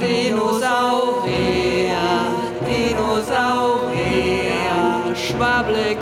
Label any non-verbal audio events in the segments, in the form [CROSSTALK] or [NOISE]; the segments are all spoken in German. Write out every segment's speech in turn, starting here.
Dinosaurier, Dinosaurier, schwabbelig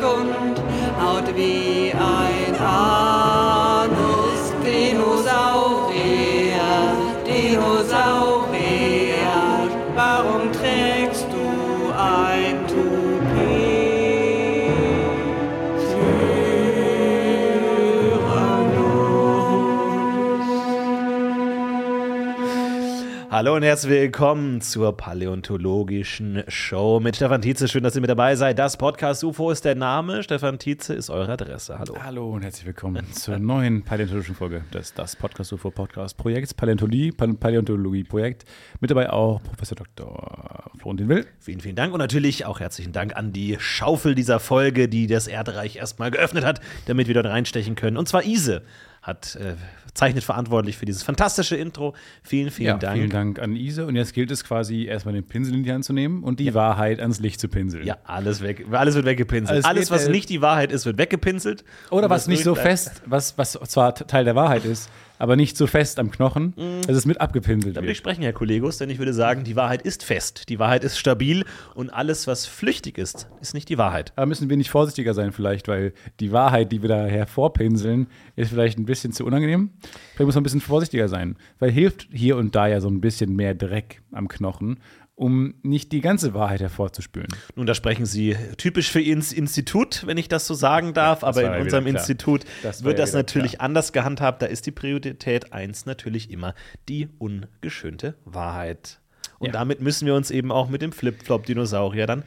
Hallo und herzlich willkommen zur paläontologischen Show mit Stefan Tietze. Schön, dass ihr mit dabei seid. Das Podcast UFO ist der Name. Stefan Tietze ist eure Adresse. Hallo. Hallo und herzlich willkommen zur neuen paläontologischen Folge des das Podcast UFO Podcast Projekts Paläontologie Paläontologie Projekt. Mit dabei auch Professor Dr. Florentin Will. Vielen, vielen Dank und natürlich auch herzlichen Dank an die Schaufel dieser Folge, die das Erdreich erstmal geöffnet hat, damit wir dort reinstechen können. Und zwar Ise hat äh, zeichnet verantwortlich für dieses fantastische Intro. Vielen, vielen ja, Dank. Vielen Dank an Ise. Und jetzt gilt es quasi erstmal den Pinsel in die Hand zu nehmen und die ja. Wahrheit ans Licht zu pinseln. Ja, alles weg, alles wird weggepinselt. Alles, alles was nicht die Wahrheit ist, wird weggepinselt. Oder was nicht so fest, was, was zwar Teil der Wahrheit ist, aber nicht so fest am Knochen, mm. dass es mit abgepinselt da wird. Sprechen, Herr Kollegos, denn ich würde sagen, die Wahrheit ist fest, die Wahrheit ist stabil und alles, was flüchtig ist, ist nicht die Wahrheit. Aber müssen wir nicht vorsichtiger sein vielleicht, weil die Wahrheit, die wir da hervorpinseln, ist vielleicht ein bisschen zu unangenehm. Vielleicht muss man ein bisschen vorsichtiger sein, weil hilft hier und da ja so ein bisschen mehr Dreck am Knochen um nicht die ganze Wahrheit hervorzuspülen. Nun, da sprechen Sie typisch für Ihr Institut, wenn ich das so sagen darf, ja, aber in unserem Institut das wird ja das natürlich klar. anders gehandhabt. Da ist die Priorität 1 natürlich immer die ungeschönte Wahrheit. Und ja. damit müssen wir uns eben auch mit dem Flip-Flop-Dinosaurier dann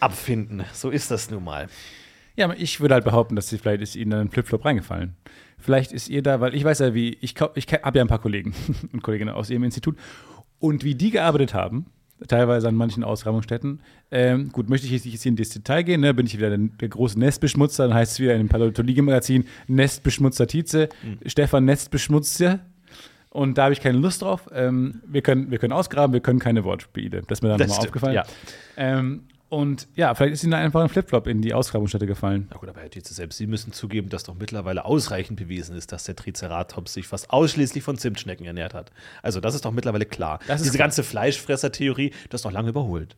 abfinden. So ist das nun mal. Ja, ich würde halt behaupten, dass sie, vielleicht ist Ihnen ein Flip-Flop reingefallen. Vielleicht ist ihr da, weil ich weiß ja, wie, ich, ich habe ja ein paar Kollegen [LAUGHS] und Kolleginnen aus Ihrem Institut und wie die gearbeitet haben, teilweise an manchen Ausgrabungsstätten. Ähm, gut, möchte ich jetzt nicht ins Detail gehen, ne? bin ich wieder der, der große Nestbeschmutzer, dann heißt es wieder in dem Paläontologie-Magazin Nestbeschmutzer Tietze, mhm. Stefan Nestbeschmutzer. Und da habe ich keine Lust drauf. Ähm, wir, können, wir können ausgraben, wir können keine Wortspiele. Das ist mir dann nochmal aufgefallen. Ja. Ähm, und ja, vielleicht ist Ihnen einfach ein Flipflop in die Ausgrabungsstätte gefallen. Na gut, aber Herr Tietze, selbst Sie müssen zugeben, dass doch mittlerweile ausreichend bewiesen ist, dass der Triceratops sich fast ausschließlich von Zimtschnecken ernährt hat. Also das ist doch mittlerweile klar. Diese klar. ganze Fleischfresser-Theorie, das ist noch lange überholt.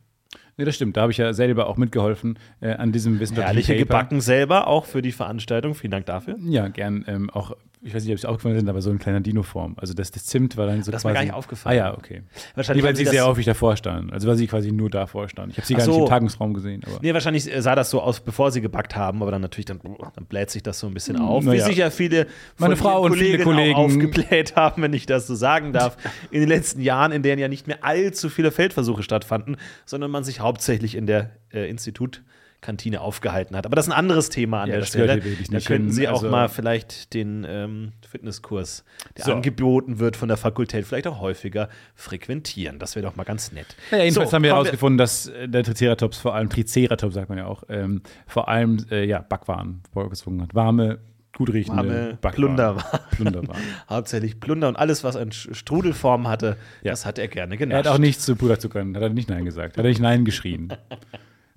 Nee, das stimmt. Da habe ich ja selber auch mitgeholfen äh, an diesem wissenschaftlichen Herrliche Paper. gebacken selber, auch für die Veranstaltung. Vielen Dank dafür. Ja, gern. Ähm, auch ich weiß nicht, ob es aufgefallen sind, aber so ein kleiner Dino-Form. Also das, das Zimt war dann so Das quasi, mir gar nicht aufgefallen. Ah ja, okay. Wahrscheinlich, weil sie sehr häufig davor standen. Also weil sie quasi nur davor standen. Ich habe sie gar so. nicht im Tagungsraum gesehen. Aber. Nee, wahrscheinlich sah das so aus, bevor sie gebackt haben, aber dann natürlich, dann, dann bläht sich das so ein bisschen hm, auf. Na wie sich ja viele Meine Frau und viele Kollegen aufgebläht haben, wenn ich das so sagen darf, [LAUGHS] in den letzten Jahren, in denen ja nicht mehr allzu viele Feldversuche stattfanden, sondern man sich hauptsächlich in der äh, Institut- Kantine aufgehalten hat. Aber das ist ein anderes Thema an ja, der Stelle. Da könnten Sie also auch mal vielleicht den ähm, Fitnesskurs, der so. angeboten wird von der Fakultät, vielleicht auch häufiger frequentieren. Das wäre doch mal ganz nett. Ja, jedenfalls so, haben wir herausgefunden, dass äh, der Triceratops vor allem, Triceratops sagt man ja auch, ähm, vor allem äh, ja, Backwaren vorgezogen hat. Warme, gut riechende Warme Plunderwaren. Plunderwaren. [LAUGHS] Hauptsächlich Plunder und alles, was eine Strudelform hatte, ja. das hat er gerne genascht. Er hat auch nichts zu Puderzuckern, hat er nicht Nein gesagt, hat er nicht Nein geschrien. [LAUGHS]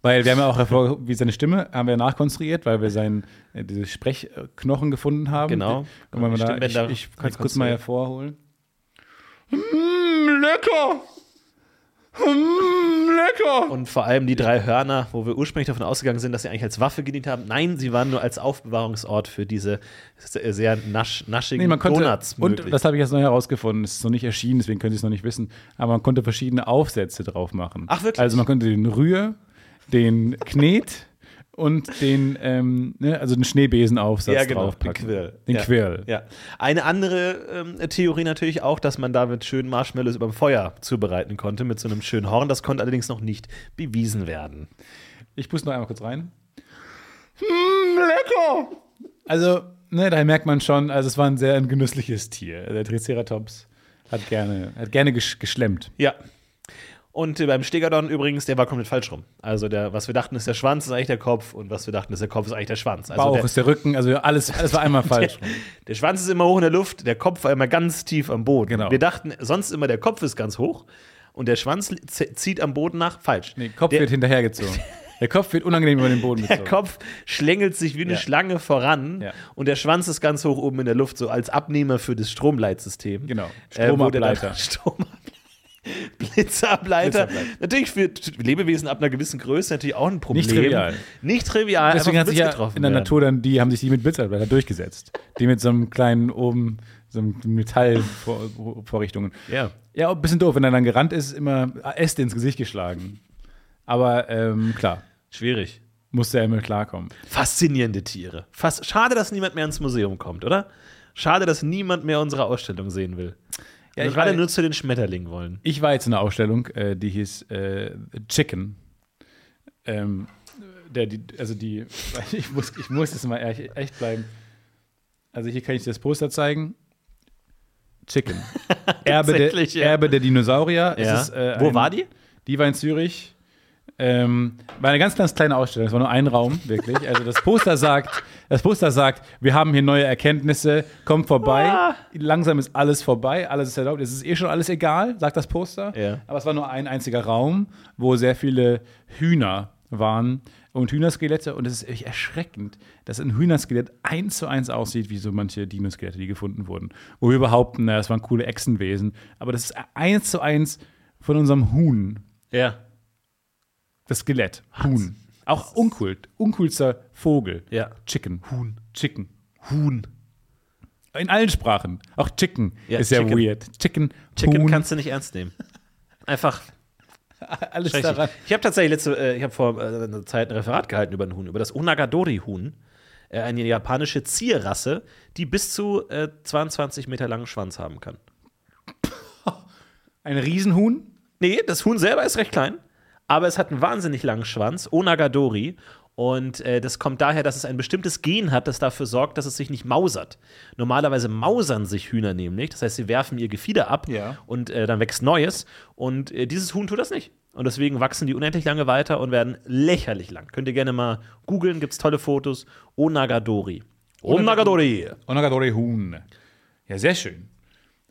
Weil wir haben ja auch hervor, wie seine Stimme haben wir nachkonstruiert, weil wir seinen äh, diese Sprechknochen gefunden haben. Genau. Die, wir da, ich, ich kann es kurz mal hervorholen. Mm, lecker! Mm, lecker! Und vor allem die drei Hörner, wo wir ursprünglich davon ausgegangen sind, dass sie eigentlich als Waffe gedient haben. Nein, sie waren nur als Aufbewahrungsort für diese sehr nasch, naschigen nee, konnte, Donuts. Möglich. Und das habe ich jetzt neu herausgefunden. Es ist noch nicht erschienen, deswegen können Sie es noch nicht wissen. Aber man konnte verschiedene Aufsätze drauf machen. Ach, wirklich? Also man konnte den Rühr, den Knet und den, ähm, ne, also den Schneebesenaufsatz ja, genau, draufpacken. Den Quirl. Den ja. Quirl. Ja. Eine andere ähm, Theorie natürlich auch, dass man damit schön Marshmallows über dem Feuer zubereiten konnte mit so einem schönen Horn. Das konnte allerdings noch nicht bewiesen werden. Ich puste noch einmal kurz rein. Mm, lecker! Also, ne, da merkt man schon, also es war ein sehr ein genüssliches Tier. Der Triceratops hat gerne, hat gerne geschlemmt. Ja, und beim Stegadon übrigens, der war komplett falsch rum. Also der, was wir dachten, ist der Schwanz, ist eigentlich der Kopf und was wir dachten, ist der Kopf, ist eigentlich der Schwanz. Also Bauch der, ist der Rücken, also alles, alles war einmal [LAUGHS] falsch. der, der, Schwanz ist immer hoch in der Luft, der Kopf war immer ganz tief am Boden. Genau. Wir dachten sonst immer, der Kopf ist ganz hoch und der Schwanz zieht am Boden nach. Falsch. Nee, Kopf der, wird hinterhergezogen. [LAUGHS] Der Kopf wird unangenehm über den Boden gezogen. Der Kopf schlängelt sich wie eine ja. Schlange voran ja. und der Schwanz ist ganz hoch oben in der Luft, so als Abnehmer für das Stromleitsystem. Genau. Stromableiter. [LAUGHS] Äh, [LAUGHS] Blitzableiter. Blitzableiter. Natürlich für Lebewesen ab einer gewissen Größe natürlich auch ein Problem. Nicht trivial. Nicht trivial. Deswegen hat sich ja in der werden. Natur dann, die haben sich die mit Blitzableiter durchgesetzt. Die mit so einem kleinen oben, so einem Metallvorrichtungen. Ja. Ja, ein bisschen doof, wenn er dann gerannt ist, immer Äste ins Gesicht geschlagen. Aber ähm, klar, Schwierig. musste er immer klarkommen. Faszinierende Tiere. Fast, schade, dass niemand mehr ins Museum kommt, oder? Schade, dass niemand mehr unsere Ausstellung sehen will. Ja, ich war- nur zu den Schmetterlingen wollen. Ich war jetzt in einer Ausstellung, äh, die hieß äh, Chicken. Ähm, der, die, also die, [LAUGHS] ich muss, ich muss jetzt mal echt, echt bleiben. Also hier kann ich dir das Poster zeigen. Chicken. [LAUGHS] Erbe, der, ja. Erbe der Dinosaurier. Ja. ist, äh, Wo ein- war die? Die war in Zürich. Ähm, war eine ganz, ganz kleine Ausstellung. Es war nur ein Raum, wirklich. Also das Poster sagt, das Poster sagt, wir haben hier neue Erkenntnisse, kommt vorbei. Ah. Langsam ist alles vorbei, alles ist erlaubt. Es ist eh schon alles egal, sagt das Poster. Ja. Aber es war nur ein einziger Raum, wo sehr viele Hühner waren und Hühnerskelette. Und es ist echt erschreckend, dass ein Hühnerskelett eins zu eins aussieht, wie so manche Dinoskelette, die gefunden wurden. Wo wir behaupten, na, das waren coole Echsenwesen. Aber das ist eins zu eins von unserem Huhn. Ja. Das Skelett. Huhn. Auch unkult. Uncoolster Vogel. Ja. Chicken. Huhn. Chicken. Huhn. In allen Sprachen. Auch Chicken Ja, ist sehr Chicken. weird. Chicken. Chicken Huhn. kannst du nicht ernst nehmen. Einfach [LAUGHS] alles daran. Ich habe tatsächlich letzte, äh, ich habe vor äh, einer Zeit ein Referat gehalten über ein Huhn, über das Onagadori-Huhn. Äh, eine japanische Zierrasse, die bis zu äh, 22 Meter langen Schwanz haben kann. Ein Riesenhuhn. Nee, das Huhn selber ist recht klein, aber es hat einen wahnsinnig langen Schwanz, Onagadori. Und äh, das kommt daher, dass es ein bestimmtes Gen hat, das dafür sorgt, dass es sich nicht mausert. Normalerweise mausern sich Hühner nämlich, das heißt, sie werfen ihr Gefieder ab Ja. und äh, dann wächst Neues. Und äh, dieses Huhn tut das nicht. Und deswegen wachsen die unendlich lange weiter und werden lächerlich lang. Könnt ihr gerne mal googeln, gibt es tolle Fotos. Onagadori. Onagadori. Onagadori Huhn. Ja, sehr schön.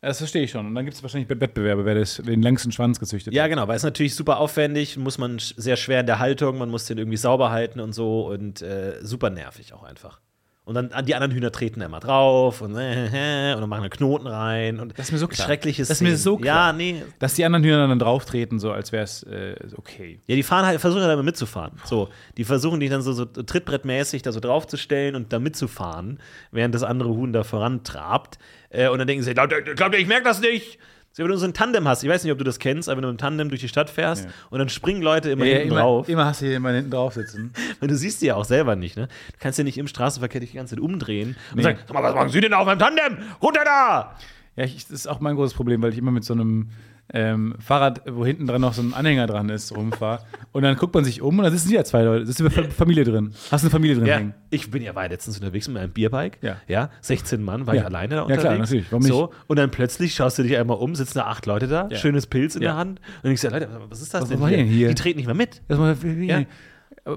Das verstehe ich schon. Und dann gibt es wahrscheinlich Wettbewerbe, wer das, den längsten Schwanz gezüchtet Ja, hat. genau, weil es natürlich super aufwendig, muss man sehr schwer in der Haltung, man muss den irgendwie sauber halten und so und äh, super nervig auch einfach. Und dann an die anderen Hühner treten immer drauf und, äh, und dann machen einen Knoten rein und Das ist mir so klar. schreckliches Das ist mir so klar. Ja, nee. Dass die anderen Hühner dann drauf treten, so als wäre es äh, okay. Ja, die fahren halt, versuchen halt immer mitzufahren. So, die versuchen dich dann so, so trittbrettmäßig da so draufzustellen und da mitzufahren, während das andere Huhn da vorantrabt. Äh, und dann denken sie, glaubt ihr, glaubt ihr, ich merke das nicht? So, wenn du so ein Tandem hast, ich weiß nicht, ob du das kennst, aber wenn du im Tandem durch die Stadt fährst Ja. und dann springen Leute immer Ja, hinten immer, drauf. immer hast du hier jemanden hinten drauf sitzen. [LAUGHS] Weil [LAUGHS] du siehst die ja auch selber nicht, ne? Du kannst ja nicht im Straßenverkehr dich die ganze Zeit umdrehen und Nee. sagen, sag mal, was machen Sie denn auf meinem Tandem? Runter da! Ja, ich, das ist auch mein großes Problem, weil ich immer mit so einem ähm, Fahrrad, wo hinten dran noch so ein Anhänger dran ist, rumfahre. Und dann guckt man sich um und da sitzen ja zwei Leute. Das ist eine Fa- Familie drin. Hast du eine Familie drin Ja, hängen? ich bin ja war letztens unterwegs mit meinem Bierbike. Ja. ja 16 Mann, war Ja. ich alleine da Ja, unterwegs. klar, natürlich. Warum So, und dann plötzlich schaust du dich einmal um, sitzen da acht Leute da, Ja. schönes Pilz in Ja. der Hand. Und ich sage, Leute, was ist das Was denn hier? hier? Die treten nicht mal mit. Das mal, Ja.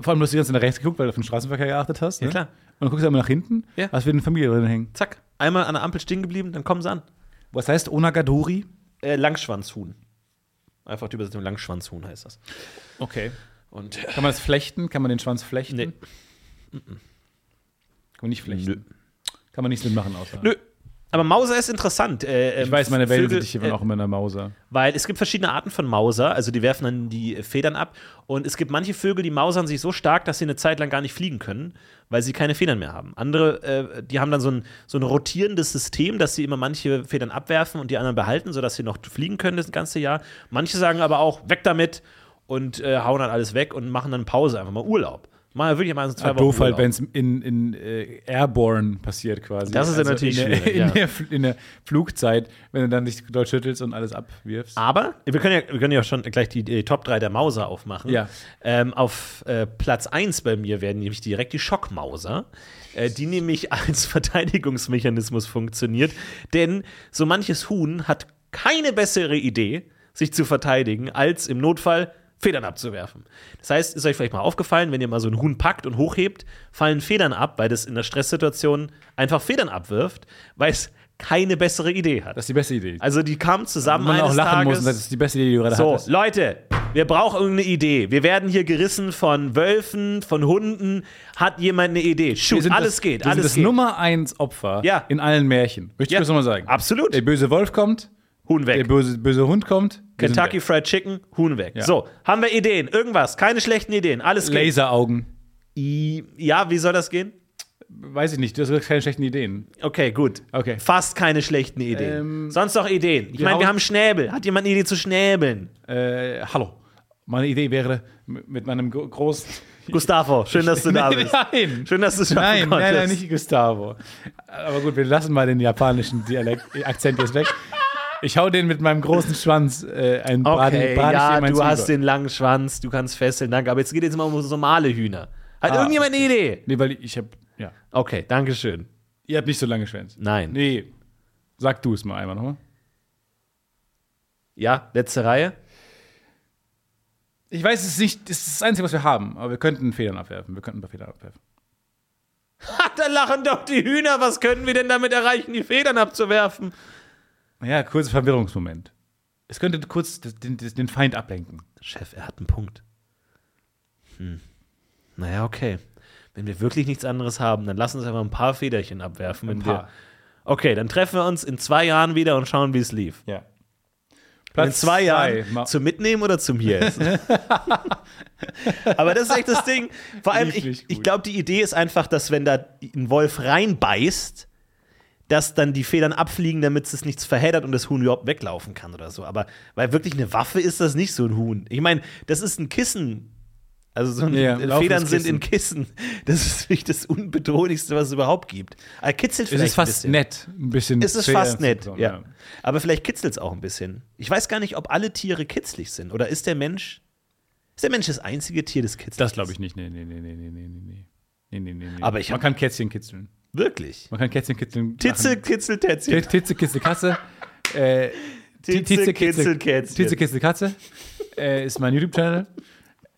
Vor allem, du hast die ganze Zeit nach rechts geguckt, weil du auf den Straßenverkehr geachtet hast. Ja, ne? klar. Und dann guckst du einmal nach hinten, Ja. hast wieder eine Familie drin hängen. Zack, einmal an der Ampel stehen geblieben, dann kommen sie an. Was heißt Onagadori? Äh, Langschwanzhuhn. Einfach die Übersetzung Langschwanzhuhn heißt das. Okay. Und Kann man das flechten? Kann man den Schwanz flechten? Nee. Kann man nicht flechten. Nö. Kann man nichts mitmachen außer. Nö. Aber Mauser ist interessant. Äh, Ich ähm, weiß, meine Vögel- sind hier äh, auch immer in der Mauser. Weil es gibt verschiedene Arten von Mauser, also die werfen dann die Federn ab. Und es gibt manche Vögel, die mausern sich so stark, dass sie eine Zeit lang gar nicht fliegen können, weil sie keine Federn mehr haben. Andere, äh, die haben dann so ein, so ein rotierendes System, dass sie immer manche Federn abwerfen und die anderen behalten, sodass sie noch fliegen können das ganze Jahr. Manche sagen aber auch, weg damit und äh, hauen dann alles weg und machen dann Pause, einfach mal Urlaub. Mal wirklich mal so zwei Ah, Wochen doof halt, wenn es in, in äh, Airborne passiert quasi. Das ist ja natürlich in der, in, ja. der, in der Flugzeit, wenn du dann dich dort schüttelst und alles abwirfst. Aber wir können ja, wir können ja schon gleich die, die Top 3 der Mauser aufmachen. Ja. Ähm, auf äh, Platz 1 bei mir werden nämlich direkt die Schockmauser, äh, die nämlich [LAUGHS] als Verteidigungsmechanismus funktioniert. Denn so manches Huhn hat keine bessere Idee, sich zu verteidigen, als im Notfall Federn abzuwerfen. Das heißt, ist euch vielleicht mal aufgefallen, wenn ihr mal so ein Huhn packt und hochhebt, fallen Federn ab, weil das in der Stresssituation einfach Federn abwirft, weil es keine bessere Idee hat. Das ist die beste Idee. Also die kamen zusammen man auch eines lachen Tages. muss das ist die beste Idee, die du gerade So, hattest. Leute, wir brauchen irgendeine Idee. Wir werden hier gerissen von Wölfen, von Hunden. Hat jemand eine Idee? Shoot, alles das, geht, wir alles sind das geht. Nummer eins Opfer Ja. in allen Märchen. Möchte ich Ja, das nochmal sagen. absolut. Der böse Wolf kommt, Huhn Der weg. böse, böse Hund kommt. Kentucky. Fried Chicken, Huhn weg. Ja. So, haben wir Ideen? Irgendwas? Keine schlechten Ideen. Alles geht. Laseraugen. I- Ja, wie soll das gehen? Weiß ich nicht, du hast keine schlechten Ideen. Okay, gut. Okay. Fast keine schlechten Ideen. Ähm, Sonst noch Ideen. Ich meine, wir haben Schnäbel. Hat jemand eine Idee zu Schnäbeln? Äh, hallo. Meine Idee wäre, mit meinem gro- großen. Gustavo, schön, dass du da bist. Nein. Schön, dass du schaffen Nein, nein, nein, nicht Gustavo. Aber gut, wir lassen mal den japanischen Dialekt, Akzent jetzt weg. Ich hau den mit meinem großen Schwanz äh, ein Okay, Braten ja, du hast über. den langen Schwanz, du kannst fesseln, danke. Aber jetzt geht jetzt mal um so normale Hühner. Hat Ah, irgendjemand eine Idee? Nee, weil ich hab. Ja. Okay, danke schön. Ihr habt nicht so lange Schwänze. Nein. Nee. Sag du es mal einmal nochmal. Ja, letzte Reihe. Ich weiß, es ist nicht, es ist das Einzige, was wir haben, aber wir könnten Federn abwerfen. Wir könnten ein paar Federn abwerfen. Ha, [LAUGHS] da lachen doch die Hühner. Was können wir denn damit erreichen, die Federn abzuwerfen? Ja, kurzer Verwirrungsmoment. Es könnte kurz den, den, Feind ablenken. Chef, er hat einen Punkt. Hm. Naja, okay. Wenn wir wirklich nichts anderes haben, dann lass uns einfach ein paar Federchen abwerfen. Wenn paar. Okay, dann treffen wir uns in zwei Jahren wieder und schauen, wie es lief. Ja. in zwei Jahren Ma- zum Mitnehmen oder zum hier essen? [LAUGHS] Aber das ist echt das Ding. Vor allem, ich, ich glaube, die Idee ist einfach, dass wenn da ein Wolf reinbeißt, dass dann die Federn abfliegen, damit es nichts verheddert und das Huhn überhaupt weglaufen kann oder so. Aber weil wirklich eine Waffe ist das nicht so ein Huhn. Ich meine, das ist ein Kissen. Also so ein, Ja, Federn sind in Kissen. Das ist wirklich das Unbedrohlichste, was es überhaupt gibt. Aber kitzelt Es vielleicht ist fast ein bisschen. nett. Ein bisschen. Es ist fast nett, bekommen, ja. Aber vielleicht kitzelt es auch ein bisschen. Ich weiß gar nicht, ob alle Tiere kitzlig sind. Oder ist der Mensch. Ist der Mensch das einzige Tier, das kitzelt? Das glaube ich nicht. Nee, nee, nee, nee, nee, nee, nee. Nee, nee, nee, nee. Aber ich Man kann Kätzchen kitzeln. Wirklich. Man kann Kätzchen kitzeln. Titze, kitzel, Tätzchen. Titze, Kitzel, Katze. Äh, Titze, kitzel, Kätzchen. Titze, Kitzel, Katze. Äh, ist mein YouTube-Channel.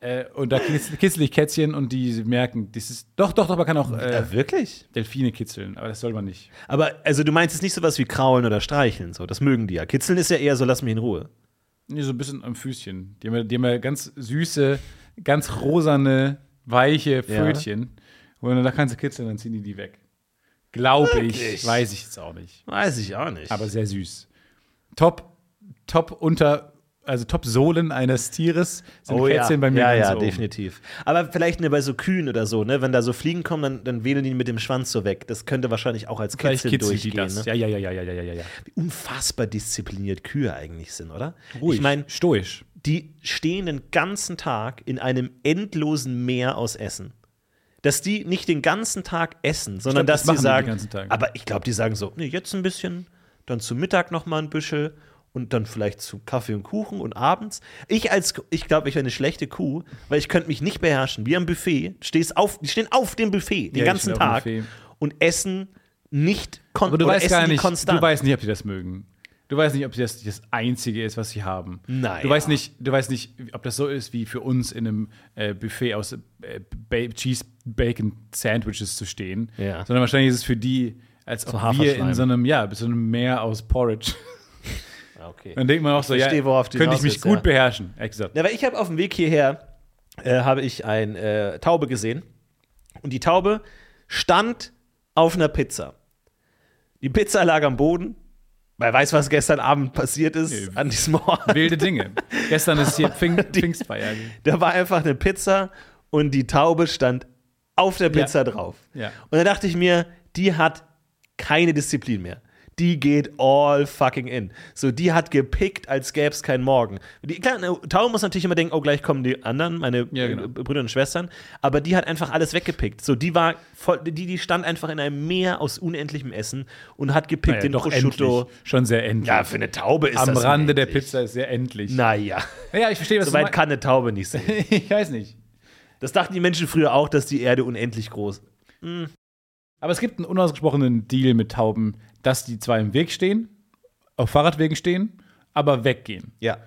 Äh, und da kitzel ich Kätzchen und die merken, das ist. Doch, doch, doch, man kann auch äh, Ja, wirklich? Delfine kitzeln, aber das soll man nicht. Aber also du meinst jetzt nicht sowas wie kraulen oder streicheln, so. Das mögen die ja. Kitzeln ist ja eher so, lass mich in Ruhe. Nee, so ein bisschen am Füßchen. Die haben, ja- die haben ja ganz süße, ganz rosane, weiche Pfötchen. Und da kannst du kitzeln, dann ziehen die die weg. Glaube ich. Weiß ich jetzt auch nicht. Weiß ich auch nicht. Aber sehr süß. Top, top unter, also top Sohlen eines Tieres sind oh, Kätzchen ja. bei mir Ja, ganz ja, oben. definitiv. Aber vielleicht ne, bei so Kühen oder so, ne? Wenn da so Fliegen kommen, dann, dann wedeln die mit dem Schwanz so weg. Das könnte wahrscheinlich auch als die durchgehen. Ne? Ja, ja, ja, ja, ja, ja, ja, ja. Wie unfassbar diszipliniert Kühe eigentlich sind, oder? Ruhig, Ich meine, stoisch. die stehen den ganzen Tag in einem endlosen Meer aus Essen. Dass die nicht den ganzen Tag essen, sondern glaub, das dass die den sagen, aber ich glaube, die sagen so, nee, jetzt ein bisschen, dann zum Mittag noch mal ein Büschel und dann vielleicht zu Kaffee und Kuchen und abends. Ich als, ich glaube, ich wäre eine schlechte Kuh, weil ich könnte mich nicht beherrschen. Wie am Buffet, stehst auf, die stehen auf dem Buffet den Ja, ganzen Tag und essen nicht kon Aber du oder weißt essen gar nicht, konstant. du weißt nicht, ob die das mögen. Du weißt nicht, ob das das Einzige ist, was sie haben. Naja. Du weißt nicht, du weißt nicht, ob das so ist, wie für uns in einem äh, Buffet aus äh, ba Cheese Bacon Sandwiches zu stehen. Ja. Sondern wahrscheinlich ist es für die, als ob wir in so einem, ja, so einem Meer aus Porridge. [LAUGHS] Ah, okay. Dann denkt man auch so, ja, verstehe, du könnte ich mich willst, gut ja. beherrschen. Gesagt. Ja, weil ich habe auf dem Weg hierher äh, habe ich eine äh, Taube gesehen und die Taube stand auf einer Pizza. Die Pizza lag am Boden. Wer weiß, was gestern Abend passiert ist Nee. an diesem Ort. Wilde Dinge. Gestern ist hier Pfing [LAUGHS] Pfingstfeier. Da war einfach eine Pizza und die Taube stand auf der Pizza drauf. Ja. Und da dachte ich mir, die hat keine Disziplin mehr. Die geht all fucking in. So, die hat gepickt, als gäbe es keinen Morgen. Die, klar, eine Taube muss natürlich immer denken, oh, gleich kommen die anderen, meine Ja, genau. äh, Brüder und Schwestern. Aber die hat einfach alles weggepickt. So, die war voll, die, die stand einfach in einem Meer aus unendlichem Essen und hat gepickt Naja, den doch Prosciutto. endlich. Schon sehr endlich. Ja, für eine Taube ist Am das Rande der. Pizza ist sehr endlich. Naja, Ja, ich verstehe, was so du weit meinst. kann eine Taube nicht [LAUGHS] sehen. Ich weiß nicht. Das dachten die Menschen früher auch, dass die Erde unendlich groß ist. Aber es gibt einen unausgesprochenen Deal mit Tauben, dass die zwar im Weg stehen, auf Fahrradwegen stehen, aber weggehen. Ja.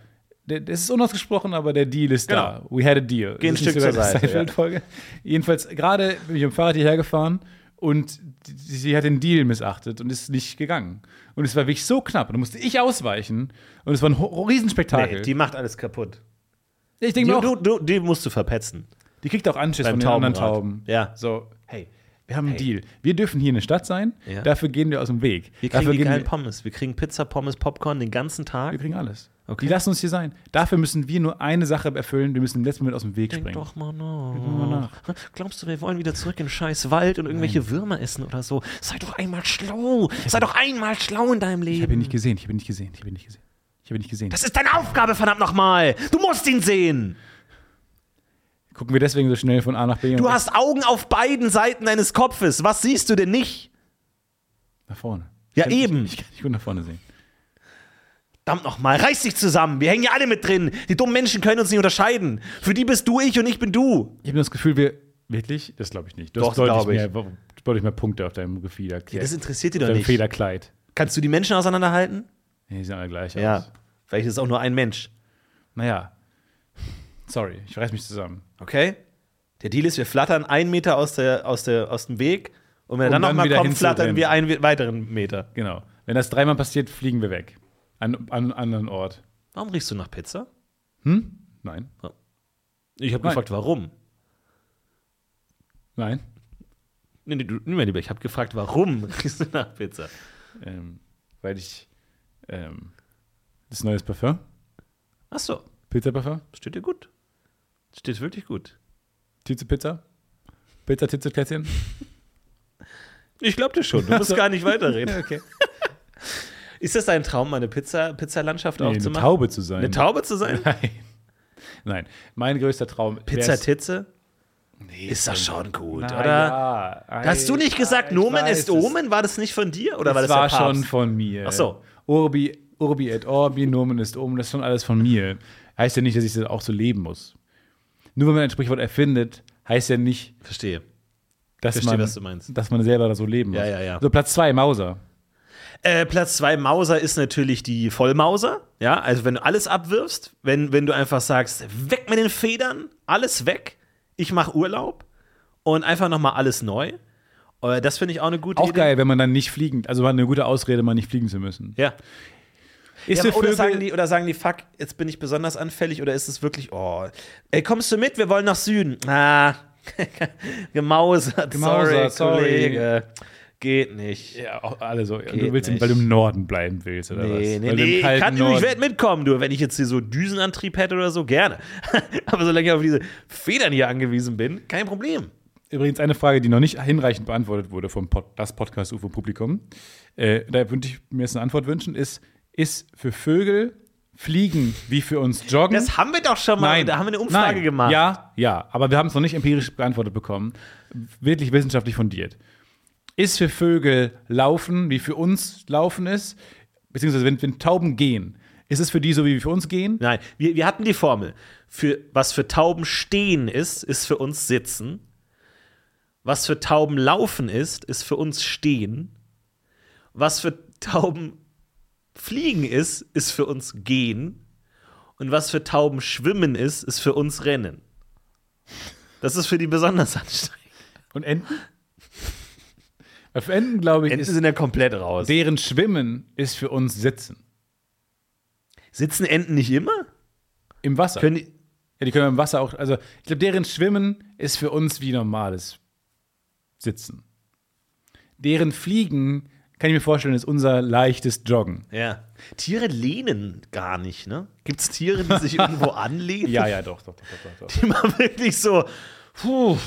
Das ist unausgesprochen, aber der Deal ist da. We had a deal. Geh ein Stück zur Seite, Seinfeld-Folge. Jedenfalls, gerade bin ich mit dem Fahrrad hierher gefahren und die- sie hat den Deal missachtet und ist nicht gegangen. Und es war wirklich so knapp. Und da musste ich ausweichen. Und es war ein Riesenspektakel. Nee, die macht alles kaputt. ich Die, denke auch, du, du, die musst du verpetzen. die kriegt auch Anschiss von den anderen Taubenrad. Tauben. Ja. So, hey, Wir haben einen Hey. Deal. Wir dürfen hier eine Stadt sein, Ja. dafür gehen wir aus dem Weg. Wir kriegen dafür die geilen wir, Pommes. Wir kriegen Pizza, Pommes, Popcorn den ganzen Tag. wir kriegen alles. Okay. Die lassen uns hier sein. Dafür müssen wir nur eine Sache erfüllen, wir müssen im letzten Moment aus dem Weg Denk springen. doch mal nach. mal [LAUGHS] Glaubst du, wir wollen wieder zurück in den scheiß Wald und irgendwelche Würmer essen oder so? Sei doch einmal schlau. Sei doch einmal schlau in deinem Ich habe ihn Leben. nicht gesehen, ich habe ihn nicht gesehen, ich habe ihn nicht gesehen. Ich habe ihn nicht gesehen. Das ist deine Aufgabe, verdammt nochmal. Du musst ihn sehen. Gucken wir deswegen so schnell von A nach B Du hast Augen auf beiden Seiten deines Kopfes. Was siehst du denn nicht? nach vorne. Ja, ich eben. Ich, ich kann nicht gut nach vorne sehen. Verdammt nochmal, reiß dich zusammen. Wir hängen ja alle mit drin. Die dummen Menschen können uns nicht unterscheiden. Für die bist du ich und ich bin du. Ich habe das Gefühl, wir. Wirklich? Das glaube ich nicht. Du Doch, hast deutlich ich. mehr, deutlich mehr Punkte auf deinem Gefieder. Das interessiert dich doch nicht. Federkleid. Kannst du die Menschen auseinanderhalten? Nee, die sehen alle gleich Ja. aus. Vielleicht ist es auch nur ein Mensch. Naja. Sorry, ich reiß mich zusammen. Okay? Der Deal ist, wir flattern einen Meter aus, der, aus, der, aus dem Weg und wenn er Um dann dann nochmal kommt, flattern wir einen we- weiteren Meter. Genau. Wenn das dreimal passiert, fliegen wir weg. An, an einen anderen Ort. Warum riechst du nach Pizza? Hm? Nein. Ich habe gefragt, warum? Nein. Nee, nee, du, nee, Lieber, ich habe gefragt, warum [LAUGHS] riechst du nach Pizza? Ähm, weil ich. Ähm, das neues Parfum. Ach so, Pizza-Parfum. steht dir gut. Steht wirklich gut. Titze Pizza. Pizza, Titze, Kätzchen. [LAUGHS] Ich glaube dir schon, du musst gar nicht weiterreden. [LAUGHS] Okay. Ist das dein Traum, eine Pizza, Pizzalandschaft Nee, auch eine? Taube zu sein. Eine Taube zu sein? [LAUGHS] Nein. Nein. Mein größter Traum. Pizza Titze? Nee, Ist doch schon gut, Na oder? Ja, Hast du nicht gesagt, Nomen weiß ist. Omen? War das nicht von dir? Oder war das das war der Papst? schon von mir. Ach so. Urbi, Urbi et Orbi, Nomen ist Omen, das ist schon alles von mir. Heißt ja nicht, dass ich das auch so leben muss. Nur wenn man ein Sprichwort erfindet, heißt ja nicht, Verstehe. dass, Verstehe, man, was du meinst. dass man selber da so leben muss. Ja, ja, ja. So Platz zwei, Mauser. Äh, Platz zwei Mauser ist natürlich die Vollmauser. Ja, also wenn du alles abwirfst, wenn, wenn du einfach sagst, weg mit den Federn, alles weg, ich mache Urlaub und einfach nochmal alles neu. Äh, das finde ich auch eine gute Auch Idee. geil, wenn man dann nicht fliegen, also war eine gute Ausrede, mal nicht fliegen zu müssen. Ja. Ist ja oder, sagen die, oder sagen die, fuck, jetzt bin ich besonders anfällig oder ist es wirklich, oh, ey, kommst du mit, wir wollen nach Süden. Ah, [LAUGHS] gemausert, Gemausert, sorry, sorry. Kollege. Geht nicht. ja, auch alle so. Geht du willst, nicht. weil du im Norden bleiben willst, oder was? Nee, nee, weil nee, kann, du, ich werde mitkommen, du. Wenn ich jetzt hier so Düsenantrieb hätte oder so, gerne. [LAUGHS] Aber solange ich auf diese Federn hier angewiesen bin, kein Problem. Übrigens eine Frage, die noch nicht hinreichend beantwortet wurde vom Pod, das Podcast UFO Publikum. Äh, da würde ich mir jetzt eine Antwort wünschen, ist, ist für Vögel Fliegen wie für uns Joggen? Das haben wir doch schon mal, da haben wir eine Umfrage Nein. gemacht. Ja, ja, aber wir haben es noch nicht empirisch beantwortet bekommen. Wirklich wissenschaftlich fundiert. Ist für Vögel Laufen wie für uns Laufen ist? Beziehungsweise wenn, wenn Tauben gehen, ist es für die so wie für uns gehen? Nein, wir, wir hatten die Formel. Für, was für Tauben stehen ist, ist für uns sitzen. Was für Tauben laufen ist, ist für uns stehen. Was für Tauben fliegen ist, ist für uns gehen. Und was für Tauben schwimmen ist, ist für uns rennen. Das ist für die besonders anstrengend. Und Enten? Für Enten, glaube ich, Enten ist sind ja komplett raus. deren Schwimmen ist für uns Sitzen. Sitzen Enten nicht immer? Im Wasser. Können die, ja, die können im Wasser auch. Also, ich glaube, deren Schwimmen ist für uns wie normales Sitzen. Deren Fliegen, kann ich mir vorstellen, ist unser leichtes Joggen. ja. Tiere lehnen gar nicht, ne? Gibt es Tiere, die sich [LAUGHS] irgendwo anlehnen? Ja, ja, doch, doch, doch, doch. doch. Die mal wirklich so, puh,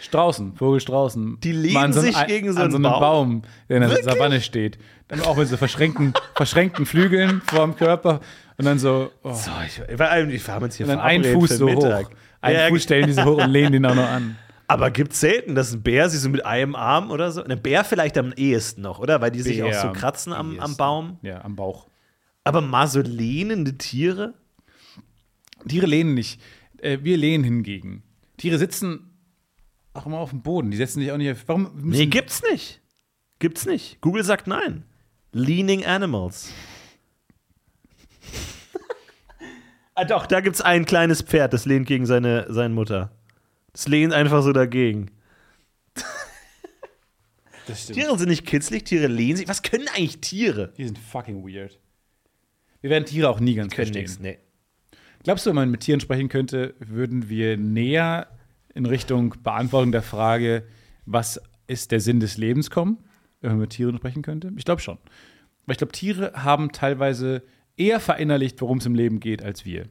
Straußen, Vogelstraußen. Die lehnen so sich ein- gegen so einen so einen Baum? Baum, der in der Wirklich? Savanne steht. Dann auch mit so verschränkten, [LAUGHS] verschränkten Flügeln vorm Körper und dann so. Oh. so ich, wir haben uns hier Und dann ein verabredet Fuß so Mittag. hoch. Ein Ja, Fuß stellen die so hoch und lehnen den auch noch an. [LAUGHS] Aber gibt selten, dass ein Bär sich so mit einem Arm oder so. Ein Bär vielleicht am ehesten noch, oder? Weil die sich auch Bär so am kratzen am, am ehesten. Baum. Ja, am Bauch. Aber mal so lehnende Tiere? Tiere lehnen nicht. Äh, wir lehnen hingegen. Tiere sitzen auch immer auf dem Boden. Die setzen sich auch nicht auf. Warum Nee, gibt's nicht. Gibt's nicht. Google sagt nein. Leaning Animals. [LAUGHS] ah, doch, da gibt's ein kleines Pferd, das lehnt gegen seine, seine Mutter. Das lehnt einfach so dagegen. [LAUGHS] Das stimmt. Tiere sind nicht kitzlig, Tiere lehnen sich. Was können eigentlich Tiere? Die sind fucking weird. Wir werden Tiere auch nie ganz Können verstehen. nichts, nee. Glaubst du, wenn man mit Tieren sprechen könnte, würden wir näher in Richtung Beantwortung der Frage, was ist der Sinn des Lebens kommen, wenn man mit Tieren sprechen könnte? Ich glaube schon. Weil ich glaube, Tiere haben teilweise eher verinnerlicht, worum es im Leben geht, als wir.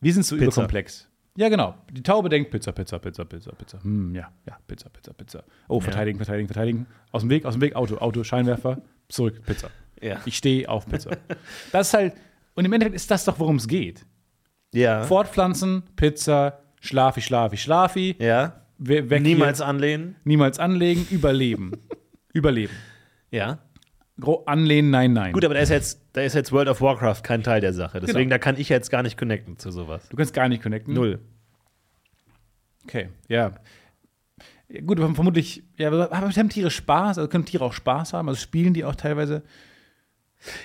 Wir sind so Pizza. überkomplex. Ja, genau. Die Taube denkt Pizza, Pizza, Pizza, Pizza, Pizza. Hm, ja, ja, Pizza, Pizza, Pizza. Oh, verteidigen, verteidigen, verteidigen. Aus dem Weg, aus dem Weg, Auto, Auto, Scheinwerfer, zurück, Pizza. Ja. Ich stehe auf Pizza. [LAUGHS] Das ist halt, und im Endeffekt ist das doch, worum es geht. Ja. Fortpflanzen, Pizza, Schlafi, Schlafi, Schlafi. ja. Niemals hier. anlehnen. niemals anlegen, überleben. [LAUGHS] überleben. Ja. Anlehnen, nein, nein. Gut, aber da ist jetzt, da ist jetzt World of Warcraft kein Teil der Sache. Deswegen, Genau. da kann ich jetzt gar nicht connecten zu sowas. du kannst gar nicht connecten. Null. Okay, ja. Gut, vermutlich, ja, aber haben Tiere Spaß? Also können Tiere auch Spaß haben? Also spielen die auch teilweise?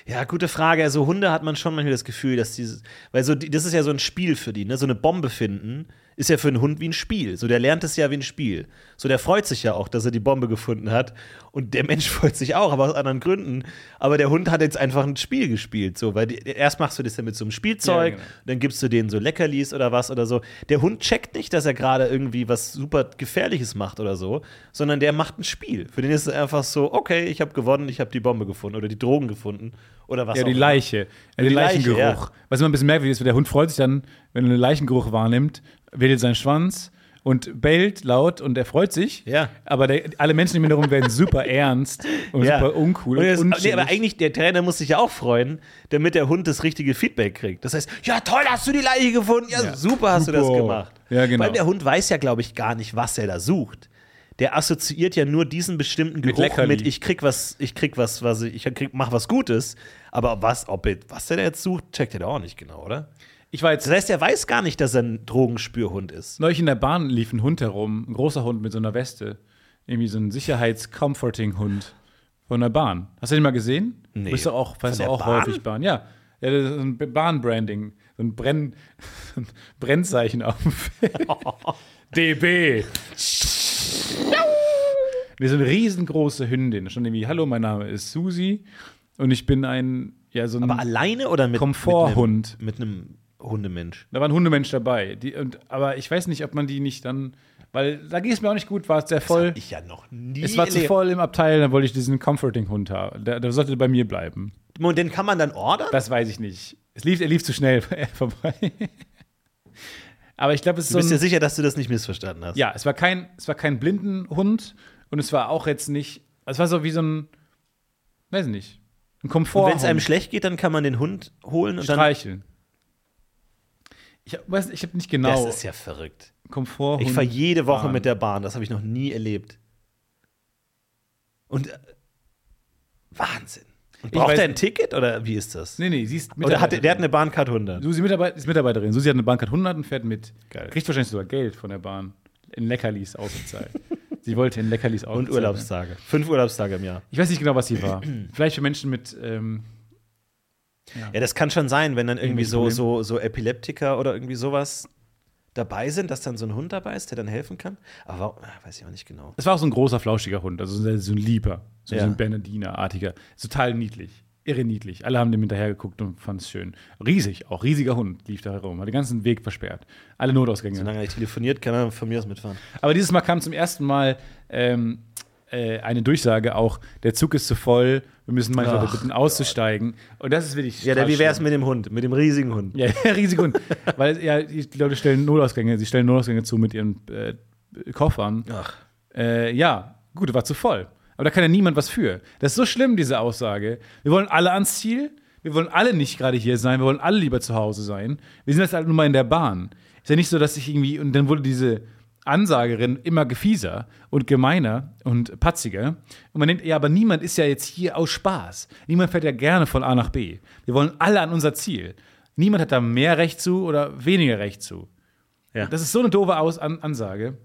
Ja, gute Frage. Also Hunde hat man schon manchmal das Gefühl, dass dieses, weil so, das ist ja so ein Spiel für die, ne? So eine Bombe finden ist ja für einen Hund wie ein Spiel. So, der lernt es ja wie ein Spiel. So, der freut sich ja auch, dass er die Bombe gefunden hat. Und der [LAUGHS] Mensch freut sich auch, aber aus anderen Gründen. Aber der Hund hat jetzt einfach ein Spiel gespielt. So, weil die, erst machst du das ja mit so einem Spielzeug, Ja, genau. dann gibst du denen so Leckerlis oder was oder so. Der Hund checkt nicht, dass er gerade irgendwie was super Gefährliches macht oder so, sondern der macht ein Spiel. Für den ist es einfach so, okay, ich habe gewonnen, ich habe die Bombe gefunden oder die Drogen gefunden oder was Ja, auch die immer. Leiche. Ja, den Die Leiche, Leichengeruch. ja. Was immer ein bisschen merkwürdig ist, weil der Hund freut sich dann, wenn er einen Leichengeruch wahrnimmt, wedelt seinen Schwanz und bellt laut und er freut sich. Ja. Aber der, alle Menschen um ihn herum werden super [LAUGHS] ernst und Ja. super uncool. Und Und jetzt, nee, aber eigentlich, der Trainer muss sich ja auch freuen, damit der Hund das richtige Feedback kriegt. Das heißt, ja toll, hast du die Leiche gefunden? Ja, Ja. super hast du das Super. gemacht. Ja, genau. Weil der Hund weiß ja, glaube ich, gar nicht, was er da sucht. Der assoziiert ja nur diesen bestimmten Geruch Leckerli. mit, ich krieg was, ich krieg was, was ich, ich krieg, mach was Gutes. Aber was, ob er, was der da jetzt sucht, checkt er da auch nicht genau, oder? Ich war jetzt Das heißt, er weiß gar nicht, dass er ein Drogenspürhund ist. neulich in der Bahn lief ein Hund herum, ein großer Hund mit so einer Weste. Irgendwie so ein Sicherheits-Comforting-Hund von der Bahn. Hast du den mal gesehen? Nee. Bist du auch, weißt du auch Bahn? häufig Bahn? Ja. ja ist ein Bahnbranding. So ein, Brenn, [LAUGHS] so ein Brennzeichen auf dem Feld. DB. Wir sind eine riesengroße Hündin. Schon irgendwie, hallo, mein Name ist Susi und ich bin ein, ja, so ein. Aber alleine oder mit Komforthund. Mit einem Hundemensch? Da war ein Hundemensch dabei. Die, und, aber ich weiß nicht, ob man die nicht dann. Weil da ging es mir auch nicht gut, war es sehr voll. Ich ja noch nie. Es war zu voll im Abteil, dann wollte ich diesen Comforting-Hund haben. Der, der sollte bei mir bleiben. Und den kann man dann ordern? Das weiß ich nicht. Es lief, er lief zu schnell [LAUGHS] vorbei. Aber ich glaube, es ist Du so bist dir ein, sicher, dass du das nicht missverstanden hast? Ja, es war kein, es war kein Blindenhund und es war auch jetzt nicht. Es war so wie so ein, weiß nicht, ein Komfort. wenn es einem schlecht geht, dann kann man den Hund holen und dann. streicheln. Ich weiß, ich habe nicht genau Das ist ja verrückt. Komfort. Ich fahre jede Woche Bahn. mit der Bahn. Das habe ich noch nie erlebt. Und äh, Wahnsinn. Und braucht weiß er ein. Ticket oder wie ist das? Nee, nee, sie ist Oder hat, der- hat eine Bahncard 100. Susi Mitarbeit, ist Mitarbeiterin. Susi hat eine Bahncard 100 und fährt mit. Geil. Kriegt wahrscheinlich sogar Geld von der Bahn. In Leckerlis ausgezahlt. [LAUGHS] sie wollte in Leckerlis ausgezahlt. Und Urlaubstage. Fünf Urlaubstage im Jahr. Ich weiß nicht genau, was sie war. [CLEARS THROAT] Vielleicht für Menschen mit. Ähm, Ja, das kann schon sein, wenn dann irgendwie so, so, so Epileptiker oder irgendwie sowas dabei sind, dass dann so ein Hund dabei ist, der dann helfen kann. Aber ah, weiß ich auch nicht genau. es war auch so ein großer, flauschiger Hund. Also so ein- so ein Lieber. So, Ja. so ein Bernardiner-artiger. Total niedlich. Irre niedlich. Alle haben dem hinterher geguckt und fanden es schön. Riesig, auch riesiger Hund lief da herum. Hat den ganzen Weg versperrt. Alle Notausgänge. Solange er nicht telefoniert, kann er von mir aus mitfahren. Aber dieses Mal kam zum ersten Mal ähm, äh, eine Durchsage auch, der Zug ist zu voll, wir müssen manchmal Ach bitten auszusteigen. Und das ist wirklich Ja, der, wie wäre es mit dem Hund, mit dem riesigen Hund? Ja, [LAUGHS] riesig Hund. Weil ja, die die Leute stellen Notausgänge, sie stellen Notausgänge zu mit ihren äh, Koffern. Ach. Äh, ja, gut, war zu voll. Aber da kann ja niemand was für. Das ist so schlimm, diese Aussage. Wir wollen alle ans Ziel. Wir wollen alle nicht gerade hier sein. Wir wollen alle lieber zu Hause sein. Wir sind jetzt halt nur mal in der Bahn. Ist ja nicht so, dass ich irgendwie. Und dann wurde diese Ansagerin immer gefieser und gemeiner und patziger. Und man denkt, ja, aber niemand ist ja jetzt hier aus Spaß. Niemand fährt ja gerne von A nach B. Wir wollen alle an unser Ziel. Niemand hat da mehr Recht zu oder weniger Recht zu. Ja. Das ist so eine doofe Aus An Ansage.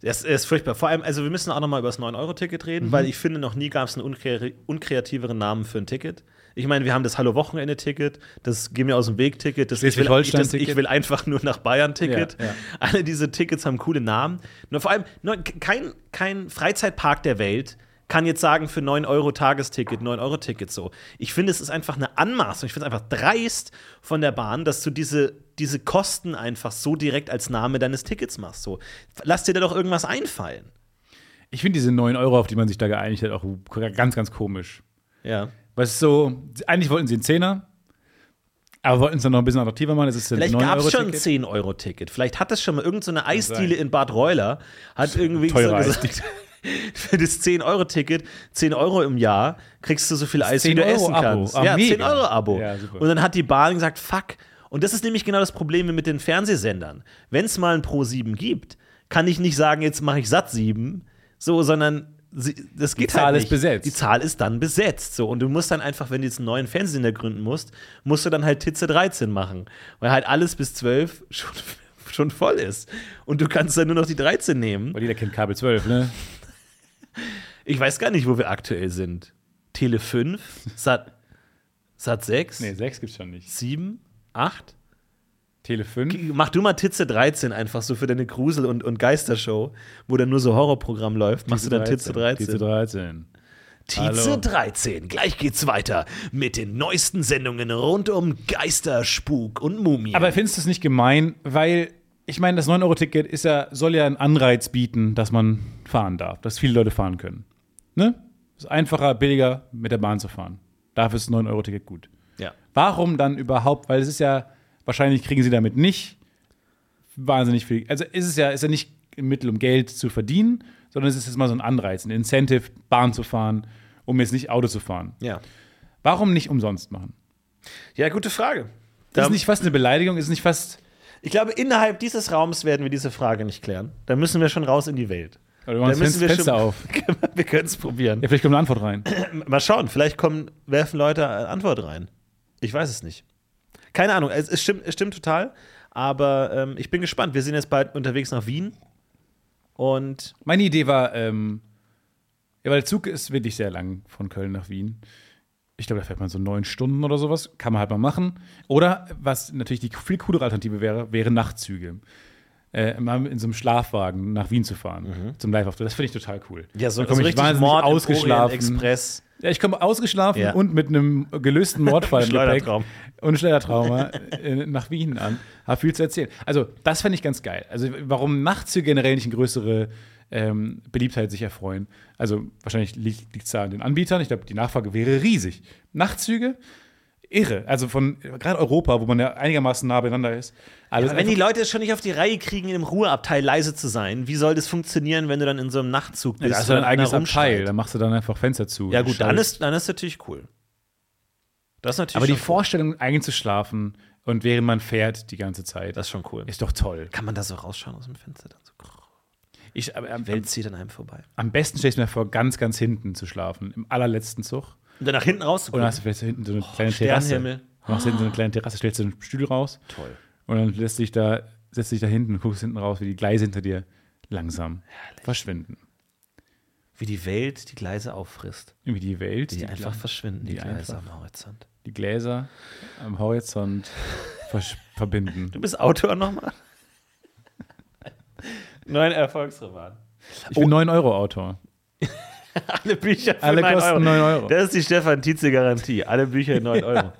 Das ist furchtbar. Vor allem, also wir müssen auch noch mal über das 9-Euro-Ticket reden, Mhm. weil ich finde, noch nie gab es einen unkre unkreativeren Namen für ein Ticket. Ich meine, wir haben das Hallo-Wochenende-Ticket, das Geh mir aus dem Weg-Ticket, das ich will, ich, das, ich will einfach nur nach Bayern-Ticket. Ja, ja. Alle diese Tickets haben coole Namen. Nur vor allem, nur kein, kein Freizeitpark der Welt kann jetzt sagen, für 9 Euro Tagesticket, 9 Euro Ticket so. Ich finde, es ist einfach eine Anmaßung. Ich finde es einfach dreist von der Bahn, dass du diese, diese Kosten einfach so direkt als Name deines Tickets machst. So. Lass dir da doch irgendwas einfallen. Ich finde diese 9 Euro, auf die man sich da geeinigt hat, auch ganz, ganz komisch. Ja. Weil es so, eigentlich wollten sie einen Zehner, aber wollten es dann noch ein bisschen attraktiver machen. Ist Vielleicht 9 gab es schon ein Ticket. 10-Euro-Ticket. Vielleicht hat das schon mal irgendeine so eine Eisdiele in Bad Reuler, hat irgendwie so gesagt, [LAUGHS] für das 10-Euro-Ticket, 10 Euro im Jahr, kriegst du so viel Eis, wie 10 du Euro essen Abo. kannst. Ah, ja, mega. 10 Euro Abo. Ja, super. Und dann hat die Bahn gesagt, fuck. Und das ist nämlich genau das Problem mit den Fernsehsendern. Wenn es mal ein Pro 7 gibt, kann ich nicht sagen, jetzt mache ich satt 7, so, sondern sie, das geht Zahl halt ist nicht. besetzt. Die Zahl ist dann besetzt. So. Und du musst dann einfach, wenn du jetzt einen neuen Fernsehsender gründen musst, musst du dann halt Titze 13 machen. Weil halt alles bis 12 [LAUGHS] schon, schon voll ist. Und du kannst dann nur noch die 13 nehmen. Weil jeder kennt Kabel 12, ne? [LAUGHS] Ich weiß gar nicht, wo wir aktuell sind. Tele 5, Sat, Sat 6, Nee, 6 gibt's schon nicht. 7, 8. Tele 5. Mach du mal Titze 13 einfach so für deine Grusel- und, und Geistershow, wo dann nur so Horrorprogramm läuft. Machst du dann Titze 13. Titze 13. Titze Hallo. 13. Gleich geht's weiter mit den neuesten Sendungen rund um Geister, Spuk und Mumien. Aber findest du es nicht gemein? Weil, ich meine, das 9-Euro-Ticket ist ja, soll ja einen Anreiz bieten, dass man fahren darf, dass viele Leute fahren können. Ne? Es ist einfacher, billiger, mit der Bahn zu fahren. Dafür ist das 9-Euro-Ticket gut. ja. Warum dann überhaupt? Weil es ist ja, wahrscheinlich kriegen sie damit nicht wahnsinnig viel. Also ist es ja, ist ja nicht ein Mittel, um Geld zu verdienen, sondern es ist jetzt mal so ein Anreiz, ein Incentive, Bahn zu fahren, um jetzt nicht Auto zu fahren. ja. Warum nicht umsonst machen? Ja, gute Frage. Ist Da, es nicht fast eine Beleidigung? Ist nicht fast. ich glaube, innerhalb dieses Raums werden wir diese Frage nicht klären. Da müssen wir schon raus in die Welt. Oder wir Da müssen wir Fenster schon- auf. [LAUGHS] wir können es probieren. Ja, vielleicht kommt eine Antwort rein. [CLEARS THROAT] Mal schauen, vielleicht kommen, werfen Leute eine Antwort rein. Ich weiß es nicht. Keine Ahnung, es, es, stimmt, es stimmt total, aber ähm, ich bin gespannt. Wir sind jetzt bald unterwegs nach Wien und Meine Idee war, ähm, ja, weil der Zug ist wirklich sehr lang von Köln nach Wien. Ich glaube, da fährt man so neun Stunden oder sowas. Kann man halt mal machen. Oder was natürlich die viel coolere Alternative wäre, wäre Nachtzüge. Äh, mal in so einem Schlafwagen nach Wien zu fahren. Zum Live-Auftritt. Das finde ich total cool. Mhm. ja, so, da komme so ich wahnsinnig Mord ausgeschlafen. Express. Ja, ich komme ausgeschlafen Ja. und mit einem gelösten Mordfall im Gepäck und Schleudertrauma äh, nach Wien an. Hab viel zu erzählen. Also, das fände ich ganz geil. Also, warum Nachtzüge generell nicht eine größere ähm, Beliebtheit sich erfreuen. Also, wahrscheinlich liegt es da an den Anbietern. Ich glaube, die Nachfrage wäre riesig. Nachtzüge, irre. Also, von gerade Europa, wo man ja einigermaßen nah beieinander ist. Alles Aber wenn die Leute es schon nicht auf die Reihe kriegen, im Ruheabteil leise zu sein, wie soll das funktionieren, wenn du dann in so einem Nachtzug bist? wo du dein eigenes Abteil. Da machst du dann einfach Fenster zu. Ja, gut, dann ist, dann ist natürlich cool. Das ist natürlich Aber die cool. Vorstellung, einzuschlafen und während man fährt die ganze Zeit, Das ist schon cool. ist doch toll. Kann man da so rausschauen aus dem Fenster? Dann so, Ich, aber am, Welt zieht an einem vorbei. am besten stelle ich mir vor, ganz, ganz hinten zu schlafen, im allerletzten Zug. Und dann nach hinten Und dann hast du vielleicht so hinten so eine kleine Terrasse. Du machst hinten so eine kleine Terrasse, stellst du einen Stuhl raus Toll. und dann lässt dich da, setzt dich da hinten und guckst hinten raus, wie die Gleise hinter dir langsam verschwinden. Wie die Welt die Gleise auffrisst. Irgendwie die Welt, Die, einfach Gla- verschwinden, die, die Gleise am Horizont. die Gläser am Horizont [LAUGHS] verbinden. Du bist Autor nochmal? [LAUGHS] Neuen Erfolgsroman. Ich bin 9-Euro-Autor. [LAUGHS] [LAUGHS] Alle Bücher für Alle 9 kosten Euro. 9 Euro. Das ist die Stefan Tietze Garantie. Alle Bücher 9 [LAUGHS] Euro.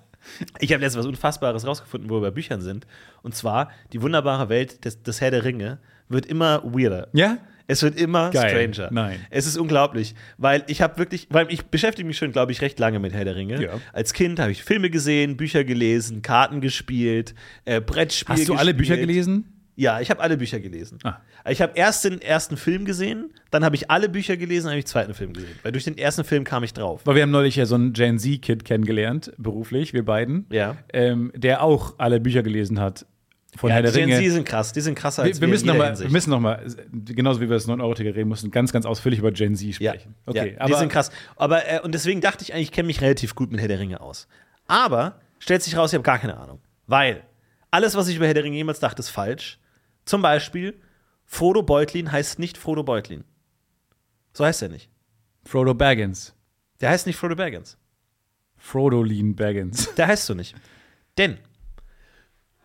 Ich habe letztens was Unfassbares rausgefunden, wo wir bei Büchern sind. Und zwar, die wunderbare Welt des, des Herr der Ringe wird immer weirder. Ja? Es wird immer Geil. stranger. Nein. Es ist unglaublich, weil ich habe wirklich, weil ich beschäftige mich schon, glaube ich, recht lange mit Herr der Ringe. Ja. Als Kind habe ich Filme gesehen, Bücher gelesen, Karten gespielt, äh, Brettspiele Hast du alle gespielt. Bücher gelesen? Ja, ich habe alle Bücher gelesen. Ah. Ich habe erst den ersten Film gesehen, dann habe ich alle Bücher gelesen, dann habe ich den zweiten Film gesehen. Weil durch den ersten Film kam ich drauf. Weil wir haben neulich ja so einen Gen Z-Kid kennengelernt, beruflich, wir beiden. Ja. Ähm, der auch alle Bücher gelesen hat von Herr der die Gen Ringe. Z sind krass, die sind krasser als wir, wir, müssen in noch jeder mal, Hinsicht. wir müssen noch mal, genauso wie wir das 9-Euro-Ticket reden mussten, ganz, ganz ausführlich über Gen Z Ja, sprechen. Okay, ja, die sind krass. Aber, äh, und deswegen dachte ich eigentlich, ich kenne mich relativ gut mit Herr der Ringe aus. Aber stellt sich raus, ich habe gar keine Ahnung. Weil alles, was ich über Herr der Ringe jemals dachte, ist falsch. Zum Beispiel, Frodo Beutlin heißt nicht Frodo Beutlin. So heißt er nicht. Frodo Baggins. Der heißt nicht Frodo Baggins. Frodo Lean Baggins. Der heißt so nicht. Denn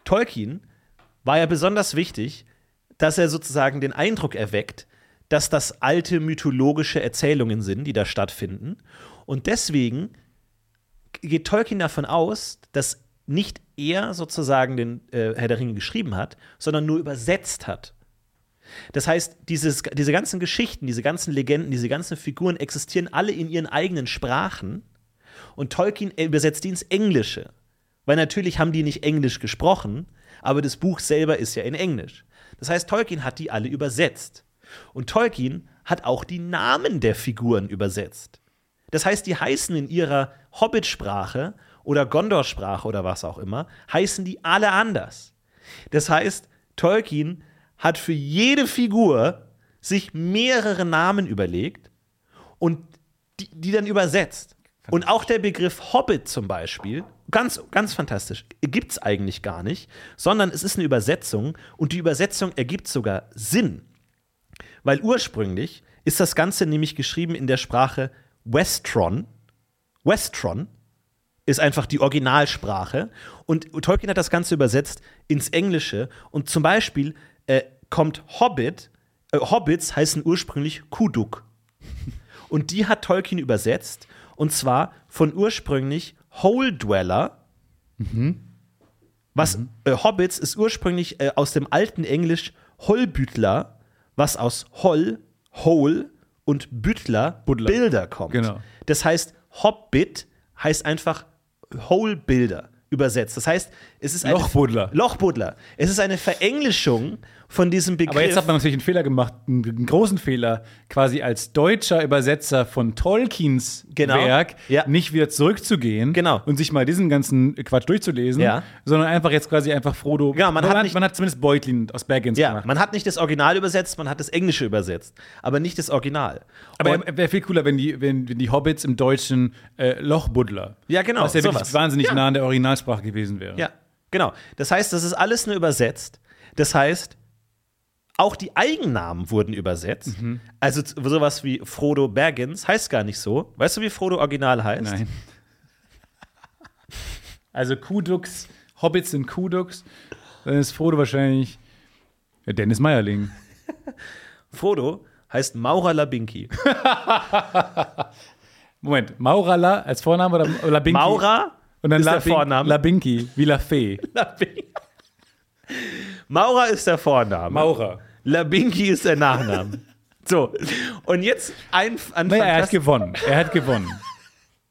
Tolkien war ja besonders wichtig, dass er sozusagen den Eindruck erweckt, dass das alte mythologische Erzählungen sind, die da stattfinden. Und deswegen geht Tolkien davon aus, dass nicht er sozusagen den äh, Herr der Ringe geschrieben hat, sondern nur übersetzt hat. Das heißt, dieses, diese ganzen Geschichten, diese ganzen Legenden, diese ganzen Figuren existieren alle in ihren eigenen Sprachen und Tolkien übersetzt die ins Englische. Weil natürlich haben die nicht Englisch gesprochen, aber das Buch selber ist ja in Englisch. Das heißt, Tolkien hat die alle übersetzt. Und Tolkien hat auch die Namen der Figuren übersetzt. Das heißt, die heißen in ihrer Hobbit-Sprache oder Gondor-Sprache oder was auch immer, heißen die alle anders. Das heißt, Tolkien hat für jede Figur sich mehrere Namen überlegt und die, die dann übersetzt. Und auch der Begriff Hobbit zum Beispiel, ganz, ganz fantastisch, gibt es eigentlich gar nicht, sondern es ist eine Übersetzung und die Übersetzung ergibt sogar Sinn. Weil ursprünglich ist das Ganze nämlich geschrieben in der Sprache Westron. Westron ist einfach die Originalsprache. Und Tolkien hat das Ganze übersetzt ins Englische. Und zum Beispiel äh, kommt Hobbit, äh, Hobbits heißen ursprünglich Kuduk. Und die hat Tolkien übersetzt. Und zwar von ursprünglich Hole Dweller. Was äh, Hobbits ist ursprünglich äh, aus dem alten Englisch Hollbütler, was aus Holl, Hole und Büttler, Buddler. Bilder kommt. Genau. Das heißt, Hobbit heißt einfach Whole Bilder übersetzt. Das heißt, es ist eine Lochbuddler. Lochbuddler. Es ist eine Verenglischung von diesem Begriff. Aber jetzt hat man natürlich einen Fehler gemacht, einen, einen großen Fehler, quasi als deutscher Übersetzer von Tolkiens Genau. Werk Ja. nicht wieder zurückzugehen Genau. und sich mal diesen ganzen Quatsch durchzulesen, Ja. sondern einfach jetzt quasi einfach Frodo. Genau, man hat nicht- man hat zumindest Beutlin aus Baggins ja, gemacht. man hat nicht das Original übersetzt, man hat das Englische übersetzt, aber nicht das Original. Aber wäre viel cooler, wenn die, wenn, wenn die Hobbits im Deutschen äh, Lochbuddler. Ja, genau, Was ja wirklich wahnsinnig Ja. nah an der Originalsprache gewesen wäre. Ja, genau. Das heißt, das ist alles nur übersetzt. Das heißt, auch die Eigennamen wurden übersetzt. Mhm. Also sowas wie Frodo Baggins heißt gar nicht so. Weißt du, wie Frodo original heißt? Nein. [LAUGHS] Also Kuduks, Hobbits sind Kuduks, dann ist Frodo wahrscheinlich Dennis Meierling. [LAUGHS] Frodo heißt Maurer Labinki. [LAUGHS] Moment, Maurala als Vorname oder Labinki? Maurer Und dann ist der Labin- Vorname. Labinki, wie La Fee. Labin- Maurer ist der Vorname. Maurer. Labinki ist der Nachname. [LAUGHS] so, und jetzt ein, ein Naja, er hat gewonnen. Er hat gewonnen.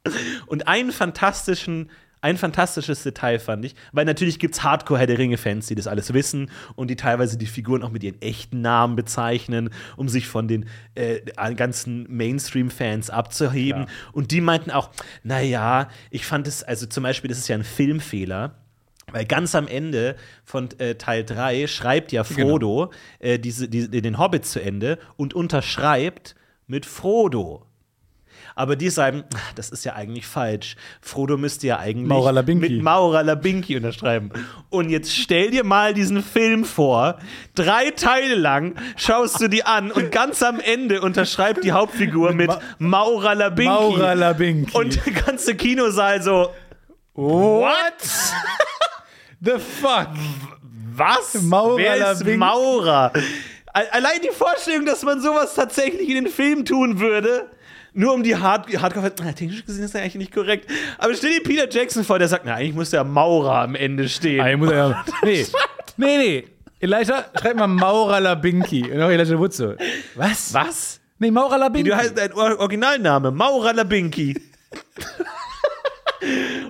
[LAUGHS] Und einen fantastischen, ein fantastisches Detail fand ich, weil natürlich gibt es Hardcore-Herr der Ringe-Fans, die das alles wissen und die teilweise die Figuren auch mit ihren echten Namen bezeichnen, um sich von den äh, ganzen Mainstream-Fans abzuheben. Klar. Und die meinten auch, naja, ich fand es, also zum Beispiel, das ist ja ein Filmfehler. Weil ganz am Ende von äh, Teil 3 schreibt ja Frodo äh, diese, diese, den Hobbit zu Ende und unterschreibt mit Frodo. Aber die sagen, ach, das ist ja eigentlich falsch. Frodo müsste ja eigentlich Labinki. mit Maurer Labinki unterschreiben. Und jetzt stell dir mal diesen Film vor. Drei Teile lang schaust du die an und ganz am Ende unterschreibt die Hauptfigur mit Ma- Maurer Labinki. Maurer Labinki. Und der ganze Kinosaal so, what? The fuck? was? Maurer Wer ist? Maurer? Allein die Vorstellung, dass man sowas tatsächlich in den Film tun würde, nur um die Hard Hardcore. Na, technisch gesehen ist das eigentlich nicht korrekt. Aber stell dir Peter Jackson vor, der sagt, na, eigentlich muss der Maurer am Ende stehen. Ich muss ja, [LAUGHS] nee, nee, nee. Elijah, schreib mal Maurer Labinki. Und auch Elijah Wood so. Was? Was? Nee, Maurer Labinki. Du heißt dein Or- Originalname, Maurer Labinki. [LAUGHS]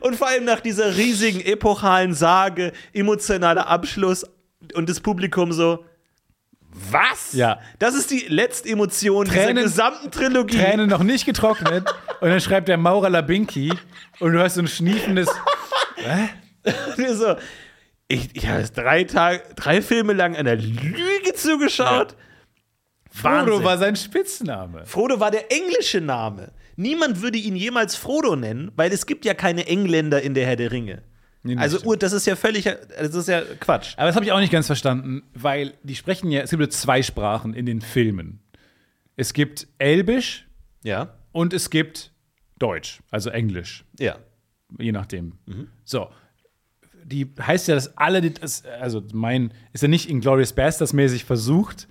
und vor allem nach dieser riesigen epochalen Sage, emotionaler Abschluss und das Publikum so. Was? Ja. Das ist die letzte Emotion Tränen- dieser gesamten Trilogie. Tränen noch nicht getrocknet. und dann schreibt der Maurer Labinki. Und du hast so ein schniefendes. [LAUGHS] Und so, ich, ich habe jetzt drei Tage, drei Filme lang einer Lüge zugeschaut. Frodo Wahnsinn. war sein Spitzname. Frodo war der englische Name. Niemand würde ihn jemals Frodo nennen, weil es gibt ja keine Engländer in der Herr der Ringe. Nee, also stimmt. Ur, das ist ja völlig, das ist ja Quatsch. Aber das habe ich auch nicht ganz verstanden, weil die sprechen ja, es gibt ja zwei Sprachen in den Filmen. Es gibt Elbisch Ja, und es gibt Deutsch, also Englisch, ja. je nachdem. So. Die heißt ja, dass alle, also mein, ist ja nicht Inglourious Bastards mäßig versucht,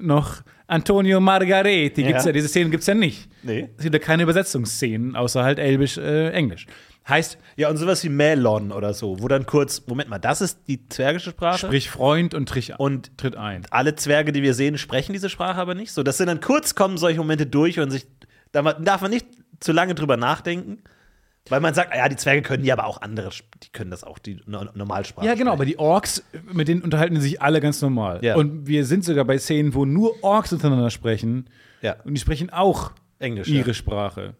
noch Antonio Margareti. Gibt's Ja. ja. diese Szenen gibt es ja nicht. Nee. Es gibt ja keine Übersetzungsszenen, außer halt Elbisch, äh, Englisch. Heißt, Ja, und sowas wie Melon oder so, wo dann kurz, Moment mal, das ist die zwergische Sprache? sprich Freund und, trich, Und tritt ein. alle Zwerge, die wir sehen, sprechen diese Sprache aber nicht. So, das sind dann kurz kommen solche Momente durch und sich, da darf man nicht zu lange drüber nachdenken, weil man sagt, ah ja, die Zwerge können ja aber auch andere, die können das auch, die no Normalsprache. Ja, genau, aber die Orks, mit denen unterhalten sich alle ganz normal. Ja. Und wir sind sogar bei Szenen, wo nur Orks miteinander sprechen. Ja. Und die sprechen auch Englisch. ihre Ja. Sprache.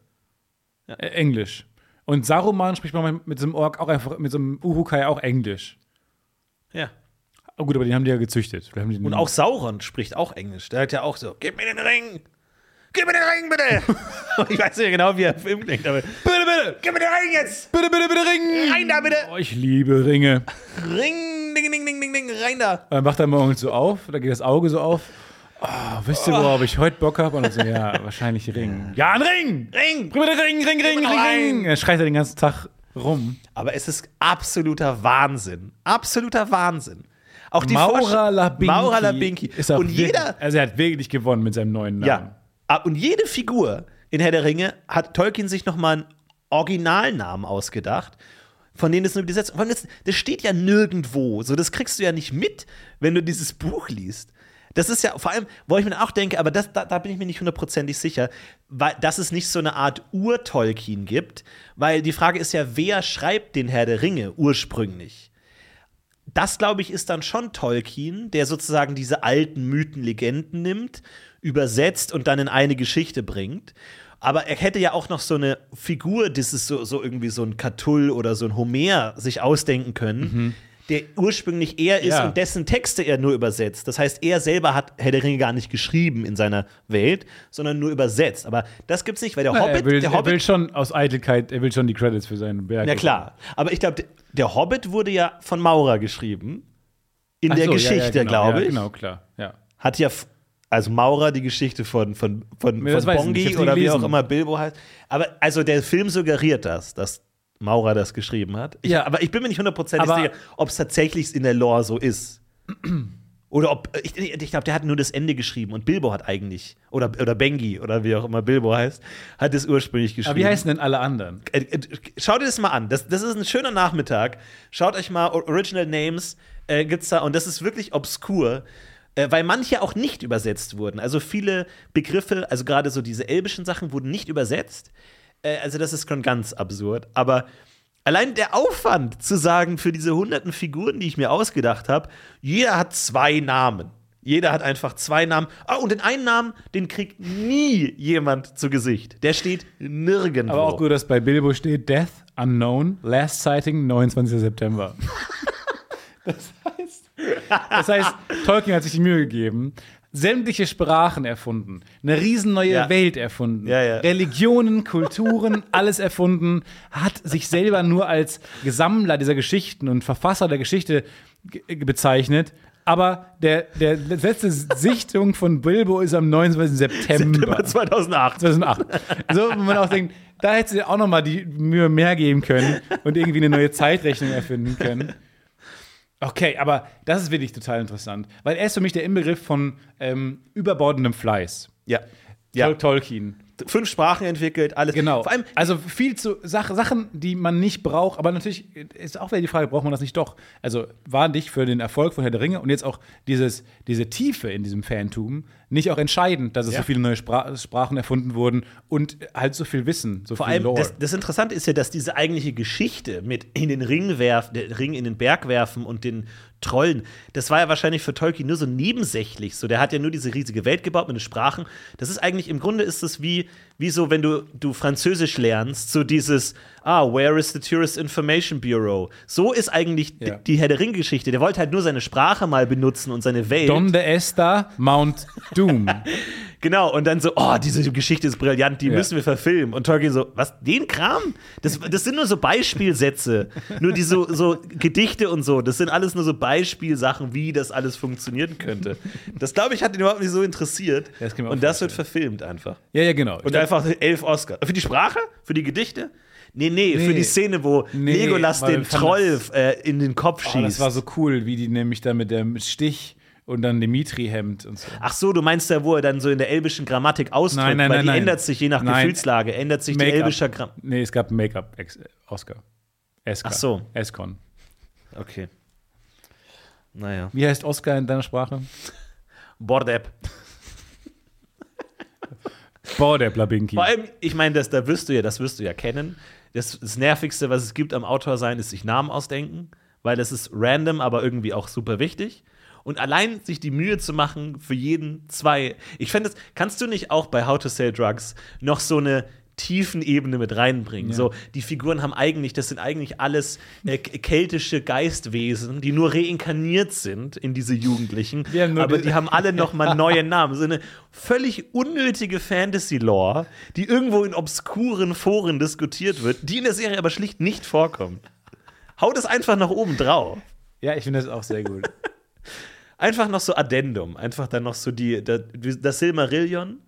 Äh, Englisch. Und Saruman spricht man mit so einem Ork auch einfach, mit so einem Urukai auch Englisch. ja. Oh gut, aber die haben die ja gezüchtet. Die Und auch Sauron spricht auch Englisch. Der hat ja auch so, gib mir den Ring! Gib mir den Ring, bitte! [LAUGHS] ich weiß nicht genau, wie er im Film klingt, aber Bitte, bitte! gib mir den Ring jetzt! Bitte, bitte, bitte, Ring! Rein da, bitte! Oh, ich liebe Ringe. Ring, ding, ding, ding, ding, ding, rein da! Dann macht er morgens so auf, da geht das Auge so auf. Oh, wisst ihr, worauf ich heute Bock habe? Und dann so, ja, wahrscheinlich Ring. Ja, ein Ring! Ring! Bring mir den Ring, Ring, Ring, Ring, Ring! Er schreit er den ganzen Tag rum. Aber es ist absoluter Wahnsinn. Absoluter Wahnsinn. Auch die Maura Labinki. Maura Labinki. Ist auch und wirklich, jeder, Also er hat wirklich gewonnen mit seinem neuen Namen. ja, Ah, und jede Figur in Herr der Ringe hat Tolkien sich nochmal einen Originalnamen ausgedacht, von denen es nur allem Das, das steht ja nirgendwo. So, das kriegst du ja nicht mit, wenn du dieses Buch liest. Das ist ja vor allem, wo ich mir auch denke, aber das, da, da bin ich mir nicht hundertprozentig sicher, weil, dass es nicht so eine Art Ur-Tolkien gibt, weil die Frage ist ja, wer schreibt den Herr der Ringe ursprünglich? das, glaube ich, ist dann schon Tolkien, der sozusagen diese alten Mythen, Legenden nimmt, übersetzt und dann in eine Geschichte bringt. Aber er hätte ja auch noch so eine Figur, das ist so, so irgendwie so ein Catull oder so ein Homer sich ausdenken können, der ursprünglich er ist Ja. und dessen Texte er nur übersetzt. Das heißt, er selber hat Herr der Ringe gar nicht geschrieben in seiner Welt, sondern nur übersetzt. Aber das gibt's nicht, weil der Na, Hobbit, er, will, der er Hobbit will schon aus Eitelkeit, er will schon die Credits für seinen Werk. na klar. Aber ich glaube, der Hobbit wurde ja von Maurer geschrieben. In Ach der so, ja, Geschichte, ja, genau, glaube ja, ich. Genau, klar. Ja. Hat ja, also Maurer die Geschichte von, von, von, von Bongi oder wie auch immer Bilbo heißt. Aber also der Film suggeriert das, dass Maurer das geschrieben hat. Ich, Ja. Aber ich bin mir nicht hundertprozentig sicher, ob es tatsächlich in der Lore so ist. Oder ob, ich, ich glaube, der hat nur das Ende geschrieben und Bilbo hat eigentlich, oder, oder Bengi, oder wie auch immer Bilbo heißt, hat es ursprünglich geschrieben. Aber wie heißen denn alle anderen? Äh, äh, Schaut ihr das mal an. Das, das ist ein schöner Nachmittag. Schaut euch mal Original Names äh, gibt's da und das ist wirklich obskur. Äh, weil manche auch nicht übersetzt wurden. Also viele Begriffe, also gerade so diese elbischen Sachen, wurden nicht übersetzt. Äh, also das ist schon ganz absurd. Aber allein der Aufwand zu sagen, für diese hunderten Figuren, die ich mir ausgedacht habe, jeder hat zwei Namen. Jeder hat einfach zwei Namen. Ah, und den einen Namen, den kriegt nie jemand zu Gesicht. Der steht nirgendwo. Aber auch gut, dass bei Bilbo steht Death Unknown, Last Sighting 29. September. [LAUGHS] [LAUGHS] das das heißt, Tolkien hat sich die Mühe gegeben, sämtliche Sprachen erfunden, eine riesen neue Ja. Welt erfunden, Ja, ja. Religionen, Kulturen, alles erfunden, hat sich selber nur als Gesammler dieser Geschichten und Verfasser der Geschichte ge- bezeichnet. Aber der, der letzte Sichtung von Bilbo ist am 29. September. September 2008. 2008. Also, wo man auch denkt, da hätte sie auch noch mal die Mühe mehr geben können und irgendwie eine neue Zeitrechnung erfinden können. Okay, aber das ist wirklich total interessant, weil er ist für mich der Inbegriff von ähm, überbordendem Fleiß. Ja. ja. Tol Tolkien. Fünf Sprachen entwickelt, alles. Genau. Vor allem, also viel zu Sach Sachen, die man nicht braucht, aber natürlich ist auch wieder die Frage, braucht man das nicht doch? Also war nicht für den Erfolg von Herr der Ringe und jetzt auch dieses, diese Tiefe in diesem Fantum nicht auch entscheidend, dass es Ja. so viele neue Spra Sprachen erfunden wurden und halt so viel Wissen, so vor viel allem Lore. das, das Interessante ist ja, dass diese eigentliche Geschichte mit in den Ring werfen, der Ring in den Berg werfen und den Trollen, das war ja wahrscheinlich für Tolkien nur so nebensächlich. So, der hat ja nur diese riesige Welt gebaut mit den Sprachen. Das ist eigentlich, im Grunde ist es wie, wie so, wenn du, du Französisch lernst, so dieses, ah, where is the Tourist Information Bureau? So ist eigentlich Ja. die Herr der Ring-Geschichte. Der wollte halt nur seine Sprache mal benutzen und seine Welt. Donde está Mount Doom? [LAUGHS] Genau, und dann so, oh, diese Geschichte ist brillant, die Ja. müssen wir verfilmen. Und Tolkien so, was, den Kram? Das, das sind nur so Beispielsätze. nur die so, so Gedichte und so. Das sind alles nur so Beispielsachen, wie das alles funktionieren könnte. Das, glaube ich, hat ihn überhaupt nicht so interessiert. Das mir auch und das wird verfilmt einfach. ja, ja, genau. Und einfach elf Oscar. Für die Sprache? Für die Gedichte? Nee, nee, Nee. für die Szene, wo Nee, Legolas den Troll äh, in den Kopf oh, schießt. das war so cool, wie die nämlich da mit dem Stich und dann Dimitri-Hemd und so. Ach so, du meinst da, wo er dann so in der elbischen Grammatik ausdrückt, Nein, nein, weil nein, die nein. ändert sich je nach Nein. Gefühlslage, ändert sich die elbische Grammatik. Nee, es gab Make-up, Oscar. SK. Ach so. Escon. Okay. Naja. Wie heißt Oscar in deiner Sprache? Bordep. Boah, der Blabinki. Vor allem, ich meine, das, da wirst du ja, das wirst du ja kennen. Das, das Nervigste, was es gibt am Autor sein, ist sich Namen ausdenken, weil das ist random, aber irgendwie auch super wichtig. Und allein sich die Mühe zu machen, für jeden zwei. Ich fände es, kannst du nicht auch bei How to Sell Drugs noch so eine tiefen Ebene mit reinbringen? Ja. So, die Figuren haben eigentlich, das sind eigentlich alles äh, keltische Geistwesen, die nur reinkarniert sind in diese Jugendlichen. Die aber die- haben alle noch mal [LAUGHS] neue Namen. So eine völlig unnötige Fantasy-Lore, die irgendwo in obskuren Foren diskutiert wird, die in der Serie aber schlicht nicht vorkommt. Hau das einfach nach oben drauf. Ja, ich finde das auch sehr gut. [LAUGHS] Einfach noch so Addendum. Einfach dann noch so die, das Silmarillion,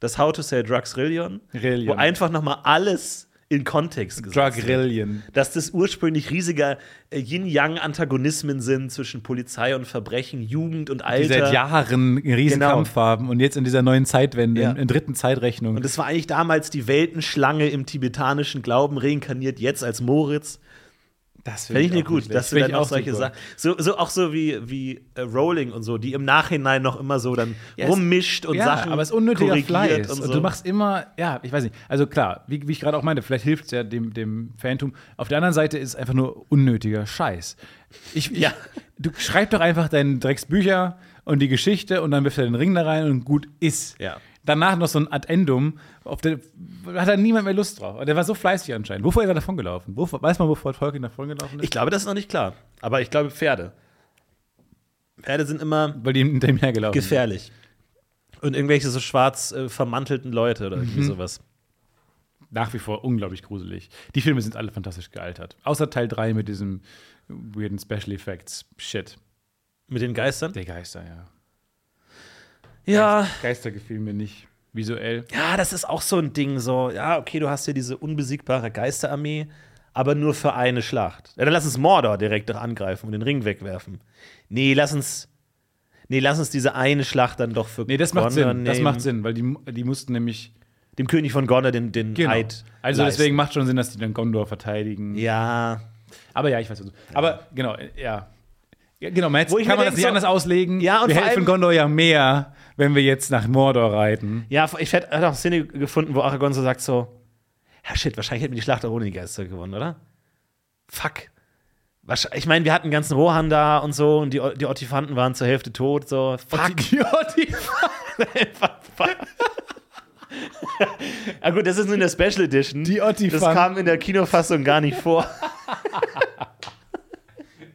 das How to Sell Drugs Rillion, Rillion. wo einfach noch mal alles in Kontext gesetzt wird. Drugrillion. Dass das ursprünglich riesige äh, Yin-Yang-Antagonismen sind zwischen Polizei und Verbrechen, Jugend und Die Alter. seit Jahren einen riesen Genau. Kampf haben und jetzt in dieser neuen Zeitwende, Ja. in, in dritten Zeitrechnung. Und das war eigentlich damals die Weltenschlange im tibetanischen Glauben reinkarniert, jetzt als Moritz. Das Fände ich nicht gut, dass du Find dann ich auch solche. Sachen. So, so auch so wie, wie äh, Rowling und so, die im Nachhinein noch immer so dann Ja, rummischt und ja, Sachen. aber es ist unnötiger Fleiß. Und, Und, so. du machst immer, ja, ich weiß nicht. Also klar, wie, wie ich gerade auch meinte, vielleicht hilft es ja dem, dem Fantum. Auf der anderen Seite ist es einfach nur unnötiger Scheiß. Ich, ich, Ja. Du schreib doch einfach deine Drecksbücher und die Geschichte und dann wirft er den Ring da rein und gut ist. Ja. Danach noch so ein Addendum, auf der hat da niemand mehr Lust drauf. Und der war so fleißig anscheinend. Wovor ist er davon gelaufen? Wovor, weiß man, wovor Tolkien davon gelaufen ist? Ich glaube, das ist noch nicht klar. Aber ich glaube, Pferde. Pferde sind immer Weil die hinter ihm hergelaufen sind. gefährlich. Und irgendwelche so schwarz äh, vermantelten Leute oder Mhm. irgendwie sowas. Nach wie vor unglaublich gruselig. Die Filme sind alle fantastisch gealtert. Außer Teil 3 mit diesem weirden Special Effects Shit. Mit den Geistern? Der Geister, ja. Ja. Geister gefielen mir nicht. Visuell. Ja, das ist auch so ein Ding, so, ja, okay, du hast hier diese unbesiegbare Geisterarmee, aber nur für eine Schlacht. Ja, dann lass uns Mordor direkt doch angreifen und den Ring wegwerfen. Nee, lass uns. Nee, lass uns diese eine Schlacht dann doch für Nee, das macht Gondor Sinn. Das nehmen. macht Sinn, weil die, die mussten nämlich. Dem König von Gondor den, den Eid. Also leisten. deswegen macht schon Sinn, dass die dann Gondor verteidigen. Ja. Aber ja, ich weiß was du. Aber genau, ja. ja genau, man kann man das nicht so- anders auslegen. Ja, und wir vor helfen allem- Gondor ja mehr, wenn wir jetzt nach Mordor reiten. Ja, ich hätte auch eine Szene gefunden, wo Aragorn so sagt: so, ja, shit, wahrscheinlich hätten wir die Schlacht auch ohne die Geister gewonnen, oder? Fuck. Ich meine, wir hatten den ganzen Rohan da und so und die, die Ottifanten waren zur Hälfte tot. So, fuck. Die Ah, [LAUGHS] [LAUGHS] gut, das ist nur in der Special Edition. Die Ottifanten. Das kam in der Kinofassung gar nicht vor. [LAUGHS]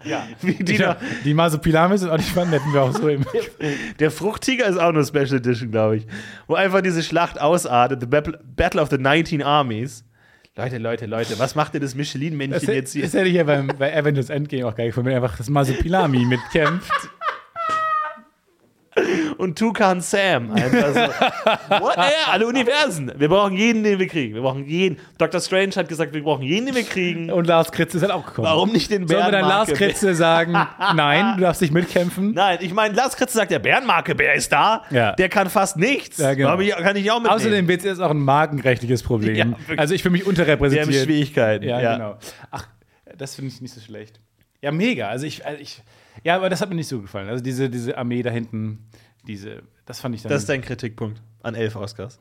ja. [LAUGHS] Wie die Die, noch, die Masopilamis und Otifanten hätten wir auch so im. [LAUGHS] der Fruchttiger ist auch nur Special Edition, glaube ich. Wo einfach diese Schlacht ausartet: The Battle of the 19 Armies. Leute, Leute, Leute, was macht denn das Das, Michelin-Männchen jetzt hier? das hätte ich ja beim, bei Avengers Endgame auch geil gefunden, wenn einfach das Masopilami mitkämpft. [LAUGHS] und Tukan Sam. Einfach so. [LAUGHS] What? Ja, alle Universen. Wir brauchen jeden, den wir kriegen. Wir brauchen jeden. Dr. Strange hat gesagt, wir brauchen jeden, den wir kriegen. Und Lars Kritze ist halt auch gekommen. Warum nicht den Sollen wir dann Lars Bärenmarke? Kritze sagen, [LAUGHS] nein, du darfst nicht mitkämpfen? Nein, ich meine, Lars Kritze sagt, der Bärenmarke-Bär ist da. Ja. Der kann fast nichts. Ja, genau. Ich, kann ich auch mitnehmen. Außerdem wird es auch ein markenrechtliches Problem. Ja, also ich fühle mich wir haben unterrepräsentiert. Schwierigkeiten. Ja, genau. Ach, das finde ich nicht so schlecht. Ja, mega. Also ich, also ich, ja, aber das hat mir nicht so gefallen. Also diese, diese Armee da hinten, diese, das fand ich dann. Das ist dein Kritikpunkt an elf Oscars.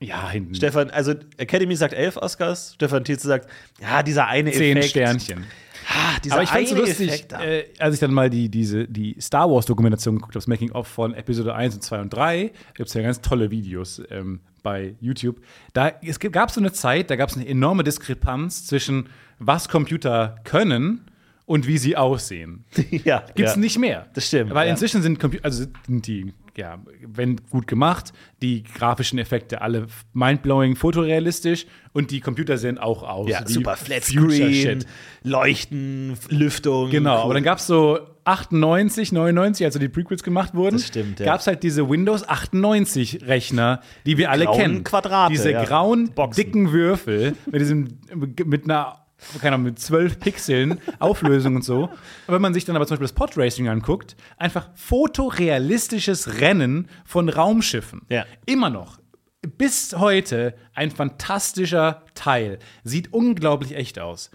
ja, hinten. Stefan, also Academy sagt elf Oscars, Stefan Tietze sagt, ja, dieser eine Zehn Effekt. Sternchen. Ah, dieser Aber ich fand es so lustig, äh, als ich dann mal die, diese, die Star Wars-Dokumentation geguckt habe, das Making-of von Episode 1 und 2 und 3, gibt es ja ganz tolle Videos ähm, bei YouTube. Da, es gab so eine Zeit, da gab es eine enorme Diskrepanz zwischen, was Computer können und wie sie aussehen. [LAUGHS] ja, Gibt es ja. nicht mehr. Das stimmt, Weil ja. inzwischen sind Computer, also sind die, ja, wenn gut gemacht, die grafischen Effekte alle mindblowing, fotorealistisch und die Computer sehen auch aus. Ja, super Future Flatscreen, Shit. Leuchten, Lüftung. Genau, cool. aber dann gab es so 98, 99, als so die Prequels gemacht wurden, Das stimmt, ja. gab es halt diese Windows 98 Rechner, die wir alle grauen kennen. Quadrate, Diese grauen, Boxen. dicken Würfel mit diesem, mit einer keine Ahnung, mit 12 Pixeln, Auflösung und so. Aber wenn man sich dann aber zum Beispiel das Podracing anguckt, einfach fotorealistisches Rennen von Raumschiffen. Ja. Immer noch. Bis heute ein fantastischer Teil. Sieht unglaublich echt aus.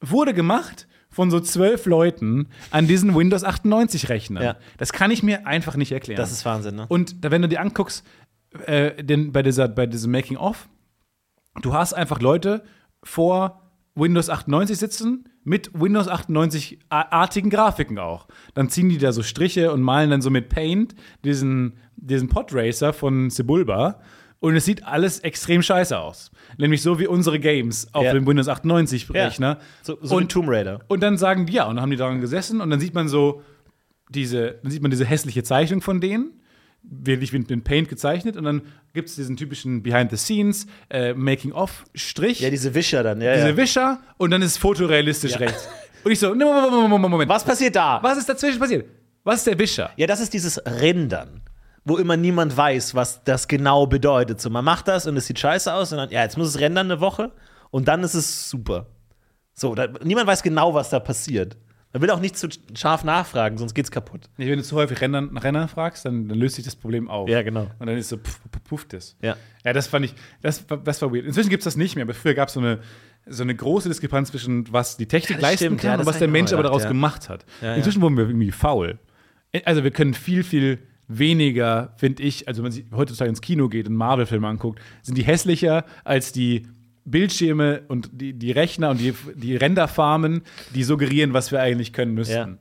Wurde gemacht von so zwölf Leuten an diesen Windows 98 Rechnern. Ja. Das kann ich mir einfach nicht erklären. Das ist Wahnsinn, ne? Und da, wenn du dir anguckst, äh, den, bei, dieser, bei diesem Making-of, du hast einfach Leute vor Windows 98 sitzen mit Windows 98-artigen Grafiken auch. Dann ziehen die da so Striche und malen dann so mit Paint diesen, diesen Podracer von Sebulba. Und es sieht alles extrem scheiße aus. Nämlich so wie unsere Games auf Ja. dem Windows 98-Rechner. So, so wie und, Tomb Raider. und dann sagen die, ja, und dann haben die daran gesessen und dann sieht man so diese, dann sieht man diese hässliche Zeichnung von denen, wirklich mit mit Paint gezeichnet und dann gibt es diesen typischen Behind the Scenes, äh, Making-of-Strich, Ja, diese Wischer dann, ja, diese ja. Wischer und dann ist es fotorealistisch rechts. Und ich so, Moment, Moment, Moment, Moment. Was passiert da? Was ist dazwischen passiert? Was ist der Wischer? Ja, das ist dieses Rendern, wo immer niemand weiß, was das genau bedeutet. So, man macht das und es sieht scheiße aus und dann, ja, jetzt muss es rendern eine Woche und dann ist es super. So, da, niemand weiß genau, was da passiert. Man will auch nicht zu scharf nachfragen, sonst geht's kaputt. Nee, wenn du zu häufig Renner, nach Renner fragst, dann, dann löst sich das Problem auf. Ja, genau. Und dann ist so, puff, puff, puff das. Ja. Ja, das fand ich, das, war- das war weird. Inzwischen gibt es das nicht mehr, aber früher gab es so eine, so eine große Diskrepanz zwischen, was die Technik Ja, leisten stimmt, kann ja, und was der Mensch aber daraus ja. gemacht hat. Inzwischen wurden wir irgendwie faul. Also wir können viel, viel weniger, finde ich, also wenn man sich heutzutage ins Kino geht und Marvel-Filme anguckt, sind die hässlicher als die Bildschirme und die, die Rechner und die, die Renderfarmen, die suggerieren, was wir eigentlich können müssten. Ja.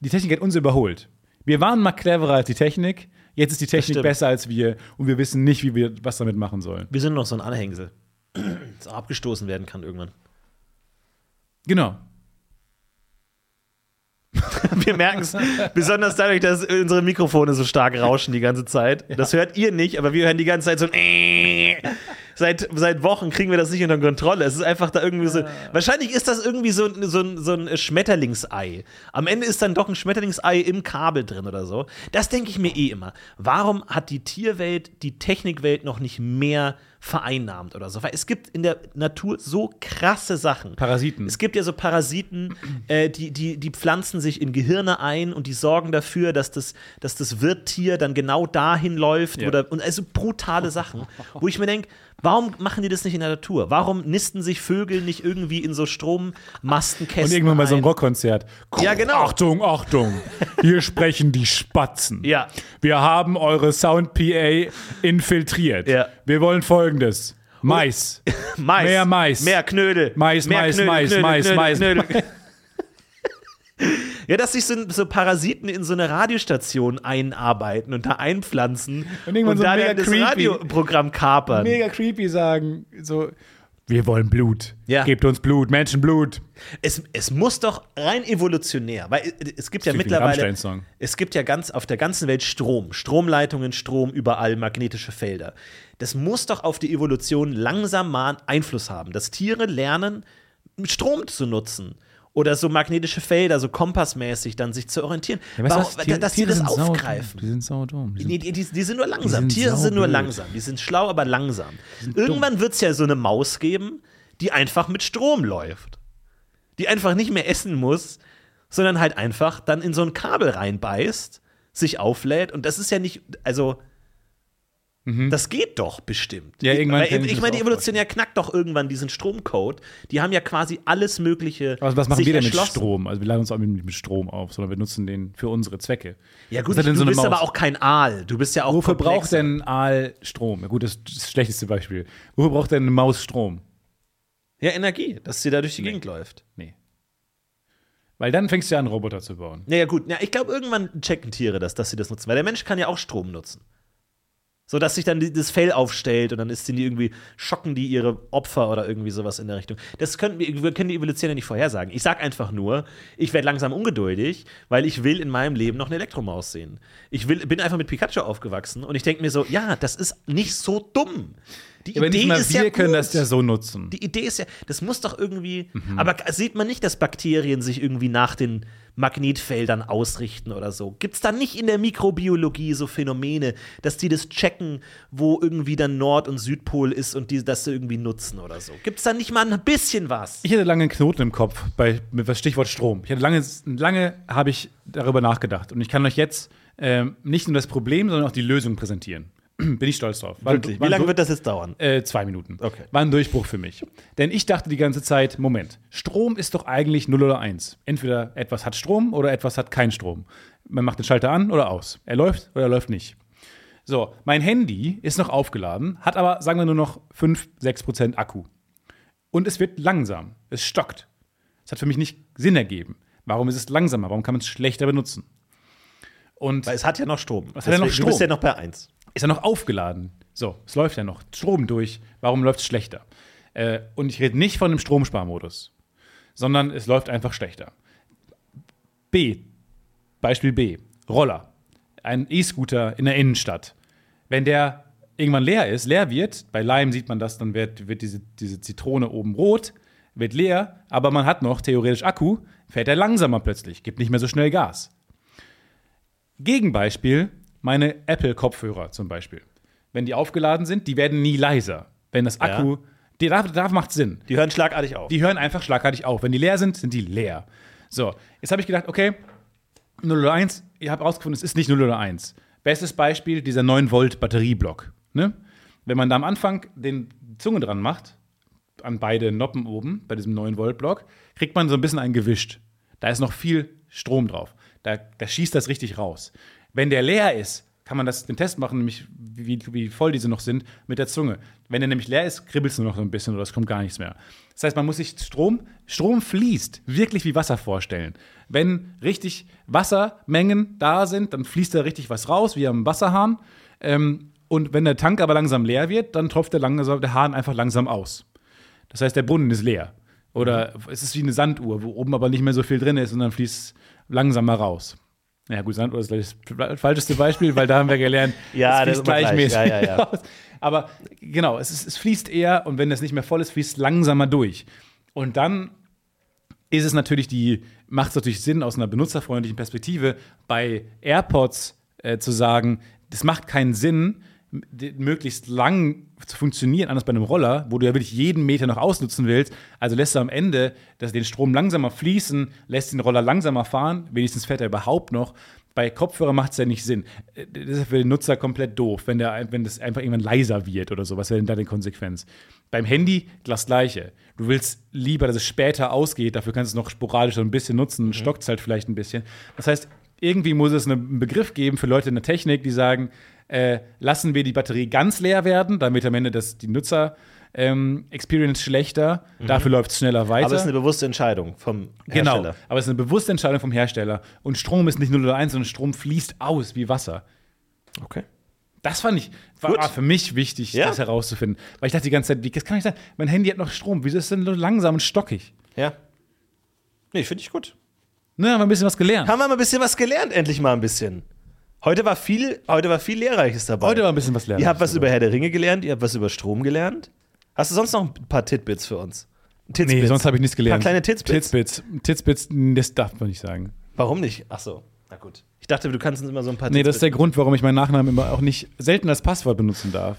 Die Technik hat uns überholt. Wir waren mal cleverer als die Technik, jetzt ist die Technik besser als wir und wir wissen nicht, wie wir was damit machen sollen. Wir sind noch so ein Anhängsel, [CLEARS THROAT] das abgestoßen werden kann irgendwann. Genau. [LAUGHS] Wir merken es besonders dadurch, dass unsere Mikrofone so stark rauschen die ganze Zeit. Das hört ihr nicht, aber wir hören die ganze Zeit so ein [LAUGHS] Seit, seit Wochen kriegen wir das nicht unter Kontrolle. Es ist einfach da irgendwie so. Wahrscheinlich ist das irgendwie so, so, ein- so ein Schmetterlingsei. Am Ende ist dann doch ein Schmetterlingsei im Kabel drin oder so. Das denke ich mir eh immer. Warum hat die Tierwelt die Technikwelt noch nicht mehr vereinnahmt oder so? Weil es gibt in der Natur so krasse Sachen. Parasiten. Es gibt ja so Parasiten, äh, die, die, die pflanzen sich in Gehirne ein und die sorgen dafür, dass das, dass das Wirttier dann genau dahin läuft. Ja. Oder, und also brutale Sachen, wo ich mir denke, warum machen die das nicht in der Natur? Warum nisten sich Vögel nicht irgendwie in so Strommastenkästen? Und irgendwann mal so ein ein? Rockkonzert. Ja, genau. Achtung, Achtung. Hier sprechen die Spatzen. Ja. Wir haben eure Sound-PA infiltriert. Ja. Wir wollen folgendes. Mais. [LAUGHS] Mais. Mehr Mais. Mehr Knödel. Mais, mehr Mais, Mais, Mais, Mais. [LAUGHS] Ja, dass sich so, so Parasiten in so eine Radiostation einarbeiten und da einpflanzen Und irgendwann so da mega dann das creepy. Radioprogramm kapern. Mega creepy sagen. So, wir wollen Blut. Ja. Gebt uns Blut, Menschenblut. Es, es muss doch rein evolutionär, weil es- es gibt ja mittlerweile, es gibt ja ganz auf der ganzen Welt Strom, Stromleitungen, Strom, überall magnetische Felder. Das muss doch auf die Evolution langsam mal Einfluss haben, dass Tiere lernen, Strom zu nutzen. Oder so magnetische Felder, so kompassmäßig dann sich zu orientieren. Warum, dass die das aufgreifen. Die sind saudumm. Die die, die, die sind nur langsam. sind Tiere sind nur langsam. Die sind schlau, aber langsam. Irgendwann wird es ja so eine Maus geben, die einfach mit Strom läuft. Die einfach nicht mehr essen muss, sondern halt einfach dann in so ein Kabel reinbeißt, sich auflädt. Und das ist ja nicht, also. Das geht doch bestimmt. Mhm. Ja, irgendwann ich ich mir meine, die Evolutionär knackt doch irgendwann diesen Stromcode. Die haben ja quasi alles Mögliche. was, was machen sich wir denn mit. Strom? Also wir laden uns auch nicht mit Strom auf, sondern wir nutzen den für unsere Zwecke. Ja, gut, du so bist Maus? aber auch kein Aal. Du bist ja auch Wofür braucht denn Aal Strom? Ja, gut, das ist das schlechteste Beispiel. Wofür braucht denn eine Maus Strom? Ja, Energie, dass sie da durch die Gegend läuft. Nee. Weil dann fängst du ja an, Roboter zu bauen. Ja, ja, gut. Ja, ich glaube, irgendwann checken Tiere das, dass sie das nutzen. Weil der Mensch kann ja auch Strom nutzen. So dass sich dann das Fell aufstellt und dann ist die irgendwie, schocken die ihre Opfer oder irgendwie sowas in der Richtung. Das können wir können die Evolution ja nicht vorhersagen. Ich sag einfach nur, ich werde langsam ungeduldig, weil ich will in meinem Leben noch eine Elektromaus sehen. Ich will, bin einfach mit Pikachu aufgewachsen und ich denke mir so, ja, das ist nicht so dumm. Die Aber nicht Idee mal ist wir ja können gut. das ja so nutzen. Die Idee ist ja, das muss doch irgendwie. Mhm. Aber sieht man nicht, dass Bakterien sich irgendwie nach den Magnetfeldern ausrichten oder so? Gibt es da nicht in der Mikrobiologie so Phänomene, dass die das checken, wo irgendwie dann Nord- und Südpol ist und die das irgendwie nutzen oder so? Gibt es da nicht mal ein bisschen was? Ich hatte lange einen Knoten im Kopf bei mit das Stichwort Strom. Ich hatte lange, lange habe ich darüber nachgedacht und ich kann euch jetzt ähm, nicht nur das Problem, sondern auch die Lösung präsentieren. [CLEARS THROAT] Bin ich stolz drauf. War, Wirklich? Wie lange wird das jetzt dauern? Äh, zwei Minuten. Okay. War ein Durchbruch für mich. Denn ich dachte die ganze Zeit, Moment, Strom ist doch eigentlich 0 oder 1. Entweder etwas hat Strom oder etwas hat keinen Strom. Man macht den Schalter an oder aus. Er läuft oder er läuft nicht. So, mein Handy ist noch aufgeladen, hat aber, sagen wir nur noch 5, 6% Akku. Und es wird langsam. Es stockt. Es hat für mich nicht Sinn ergeben. Warum ist es langsamer? Warum kann man es schlechter benutzen? Und Weil es hat ja noch Strom. hat ja noch Du Strom. bist ja noch bei 1. ist ja noch aufgeladen. So, es läuft ja noch. Strom durch. Warum läuft es schlechter? Äh, und ich rede nicht von dem Stromsparmodus, sondern es läuft einfach schlechter. B. Beispiel B. Roller. Ein E-Scooter in der Innenstadt. Wenn der irgendwann leer ist, leer wird, bei Lime sieht man das, dann wird, wird diese, diese Zitrone oben rot, wird leer, aber man hat noch theoretisch Akku, fährt er langsamer plötzlich, gibt nicht mehr so schnell Gas. Gegenbeispiel, meine Apple-Kopfhörer zum Beispiel. Wenn die aufgeladen sind, die werden nie leiser. Wenn das Akku, die, da, da macht Sinn. Die hören schlagartig auf. Die hören einfach schlagartig auf. Wenn die leer sind, sind die leer. So, jetzt habe ich gedacht, okay, 0 oder 1, ihr habt rausgefunden, es ist nicht 0 oder 1. Bestes Beispiel, dieser 9 Volt Batterieblock. Ne? Wenn man da am Anfang den die Zunge dran macht, an beide Noppen oben, bei diesem 9 Volt Block, kriegt man so ein bisschen ein gewischt. Da ist noch viel Strom drauf. Da, da schießt das richtig raus. Wenn der leer ist, kann man das, den Test machen, nämlich wie, wie voll diese noch sind, mit der Zunge. Wenn der nämlich leer ist, kribbelt es nur noch so ein bisschen oder es kommt gar nichts mehr. Das heißt, man muss sich Strom, Strom fließt, wirklich wie Wasser vorstellen. Wenn richtig Wassermengen da sind, dann fließt da richtig was raus, wie am Wasserhahn. Ähm, und wenn der Tank aber langsam leer wird, dann tropft der, langsam, der Hahn einfach langsam aus. Das heißt, der Brunnen ist leer. Oder es ist wie eine Sanduhr, wo oben aber nicht mehr so viel drin ist und dann fließt langsamer raus. Ja, gut, Sanduhr ist gleich das falscheste Beispiel, weil da haben wir gelernt, [LAUGHS] Ja, es fließt immer gleich. gleichmäßig Ja, ja, ja. raus. Aber genau, es, ist, es fließt eher und wenn es nicht mehr voll ist, fließt es langsamer durch. Und dann ist es natürlich die, macht es natürlich Sinn aus einer benutzerfreundlichen Perspektive, bei AirPods äh, zu sagen, das macht keinen Sinn, möglichst lang zu funktionieren, anders bei einem Roller, wo du ja wirklich jeden Meter noch ausnutzen willst. Also lässt du am Ende dass den Strom langsamer fließen, lässt den Roller langsamer fahren, wenigstens fährt er überhaupt noch. Bei Kopfhörer macht es ja nicht Sinn. Äh, Das ist für den Nutzer komplett doof, wenn, der, wenn das einfach irgendwann leiser wird oder so. Was wäre denn da die Konsequenz? Beim Handy das Gleiche. Du willst lieber, dass es später ausgeht, dafür kannst du es noch sporadisch so ein bisschen nutzen, stockt es halt vielleicht ein bisschen. Das heißt, irgendwie muss es einen Begriff geben für Leute in der Technik, die sagen, äh, lassen wir die Batterie ganz leer werden, dann wird am Ende das, die Nutzer ähm, Experience schlechter, dafür läuft es schneller weiter. Aber es ist eine bewusste Entscheidung vom Genau, Hersteller. aber es ist eine bewusste Entscheidung vom Hersteller. Und Strom ist nicht 0 oder 1, sondern Strom fließt aus wie Wasser. Okay. Das fand ich, war, Gut. für mich wichtig, Ja. das herauszufinden. Weil ich dachte die ganze Zeit, wie, das kann nicht sein, mein Handy hat noch Strom, wieso ist es denn so langsam und stockig? Ja. Nee, finde ich gut. Ne, haben wir ein bisschen was gelernt. Haben wir mal ein bisschen was gelernt, endlich mal ein bisschen. Heute war viel, heute war viel Lehrreiches dabei. Heute war ein bisschen was lernen. Ihr habt was über Herr der Ringe gelernt, ihr habt was über Strom gelernt. Hast du sonst noch ein paar Titbits für uns? Titsbits. Nee, sonst habe ich nichts gelernt. Ein paar kleine Titsbits. Titsbits. Titsbits, das darf man nicht sagen. Warum nicht? Ach so, na gut. Ich dachte, du kannst uns immer so ein paar Nee, das ist der Grund, warum ich meinen Nachnamen immer auch nicht selten als Passwort benutzen darf.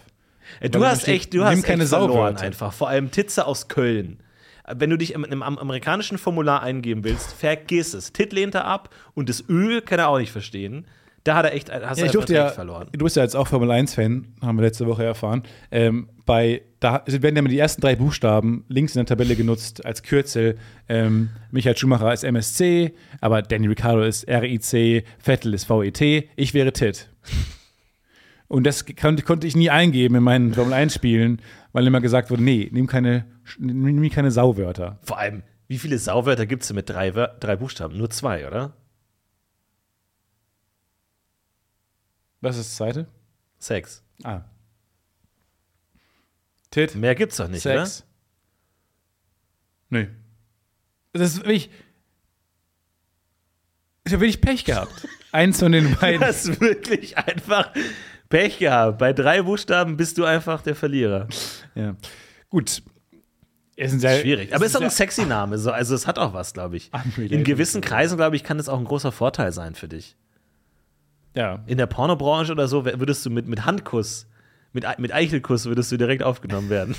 Ey, Du Weil hast echt, du hast keine echt verloren einfach. Vor allem Titze aus Köln. Wenn du dich im, im am- amerikanischen Formular eingeben willst, vergiss es. Tit lehnt er ab und das Ö kann er auch nicht verstehen. Da hat er echt, hast Ja, du ich durfte ja, verloren. du bist ja jetzt auch Formel 1-Fan, haben wir letzte Woche erfahren. Ähm, bei, da werden ja immer die ersten drei Buchstaben links in der Tabelle genutzt als Kürzel. Ähm, Michael Schumacher ist MSC, aber Danny Ricciardo ist RIC, Vettel ist VET, ich wäre TIT. Und das konnte, konnte ich nie eingeben in meinen Formel 1-Spielen, weil immer gesagt wurde, nee, nimm keine, nimm keine Sauwörter. Vor allem, wie viele Sauwörter gibt es mit drei, drei Buchstaben? Nur zwei, oder? Was ist das zweite? Sex. Ah. Tit. Mehr gibt's doch nicht, Sex. Nö. Das ist wirklich. Ich habe wirklich Pech gehabt. [LAUGHS] Eins von den oder? beiden. Das ist wirklich einfach Pech gehabt. Bei drei Buchstaben bist du einfach der Verlierer. Ja. Gut. Es sind sehr, Schwierig. Aber es ist auch ein sexy Name. So. Also es hat auch was, glaube ich. In gewissen Kreisen, glaube ich, kann das auch ein großer Vorteil sein für dich. Ja. In der Pornobranche oder so würdest du mit, mit Handkuss, mit, mit Eichelkuss würdest du direkt aufgenommen werden.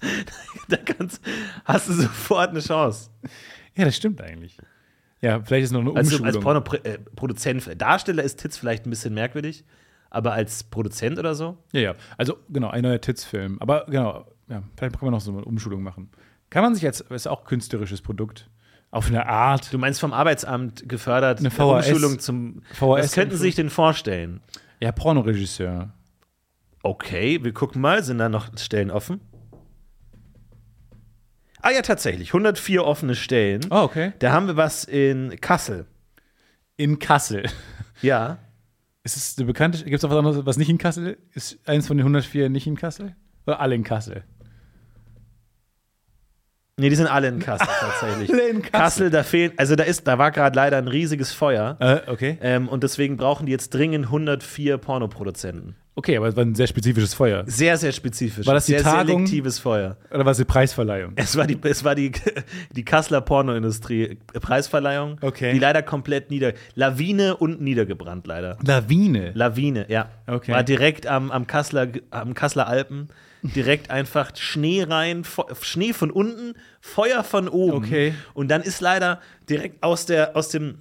[LAUGHS] da kannst, hast du sofort eine Chance. ja, das stimmt eigentlich. Ja, vielleicht ist noch eine Also Umschulung. als Pornoproduzent, Darsteller ist Tits vielleicht ein bisschen merkwürdig, aber als Produzent oder so? ja, ja. Also, genau, ein neuer Tits-Film. Aber genau, ja, vielleicht kann man noch so eine Umschulung machen. Kann man sich jetzt, ist auch künstlerisches Produkt, auf eine Art. Du meinst vom Arbeitsamt gefördert, Eine VHS Umschulung zum. VHS Was könnten Sie sich denn vorstellen? Ja, Pornoregisseur. Okay, wir gucken mal, sind da noch Stellen offen? Ah ja, tatsächlich, 104 offene Stellen. Oh, okay. Da haben wir was in Kassel. In Kassel. Ja. Ist es eine bekannte, gibt es auch was anderes, was nicht in Kassel? Ist eins von den 104 nicht in Kassel? Oder alle in Kassel? Nee, die sind alle in [LAUGHS] Kassel tatsächlich. Alle in Kassel. Kassel, da fehlen, also da ist, da war gerade leider ein riesiges Feuer. Äh, okay. Ähm, und deswegen brauchen die jetzt dringend 104 Pornoproduzenten. Okay, aber es war ein sehr spezifisches Feuer. Sehr, sehr spezifisch. War das die sehr Tagung? selektives Feuer. Oder war es die Preisverleihung? Es war die, es war die, [LAUGHS] die Kasseler Pornoindustrie Preisverleihung, Okay. die leider komplett nieder, Lawine und niedergebrannt leider. Lawine. Lawine, ja. Okay. War direkt am, am, Kasseler, am Kasseler Alpen, direkt einfach Schnee rein, Fe- Schnee von unten, Feuer von oben. Okay. Und dann ist leider direkt aus, der, aus dem,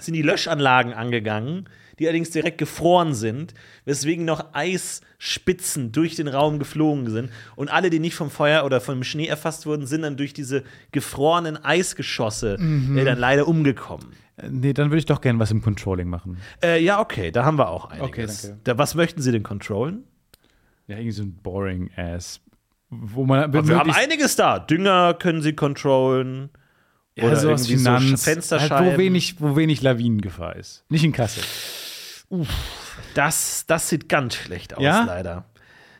sind die Löschanlagen angegangen, die allerdings direkt gefroren sind, weswegen noch Eisspitzen durch den Raum geflogen sind. Und alle, die nicht vom Feuer oder vom Schnee erfasst wurden, sind dann durch diese gefrorenen Eisgeschosse Mhm. äh, dann leider umgekommen. Äh, Nee, dann würde ich doch gerne was im Controlling machen. Äh, ja, okay, da haben wir auch einiges. Okay, danke. Da, was möchten Sie denn controllen? Ja, irgendwie so ein boring ass. Wo man Wir haben einiges da. Dünger können Sie controllen. ja, oder sowas irgendwie so Finanz, Fensterscheiben. Halt, wo, wenig, wo wenig Lawinengefahr ist. Nicht in Kassel. Das, das sieht ganz schlecht aus, Ja? leider.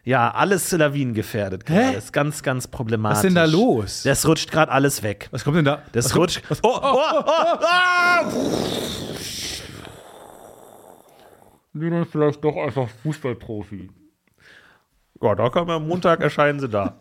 Ja, alles lawinengefährdet gerade. Das ist ganz, ganz problematisch. Was ist denn da los? Das rutscht gerade alles weg. Was kommt denn da? Das was kommt- rutscht. Oh, oh, oh, oh! Die dann vielleicht doch einfach Fußballprofi. Ja, da kann man am Montag erscheinen sie da.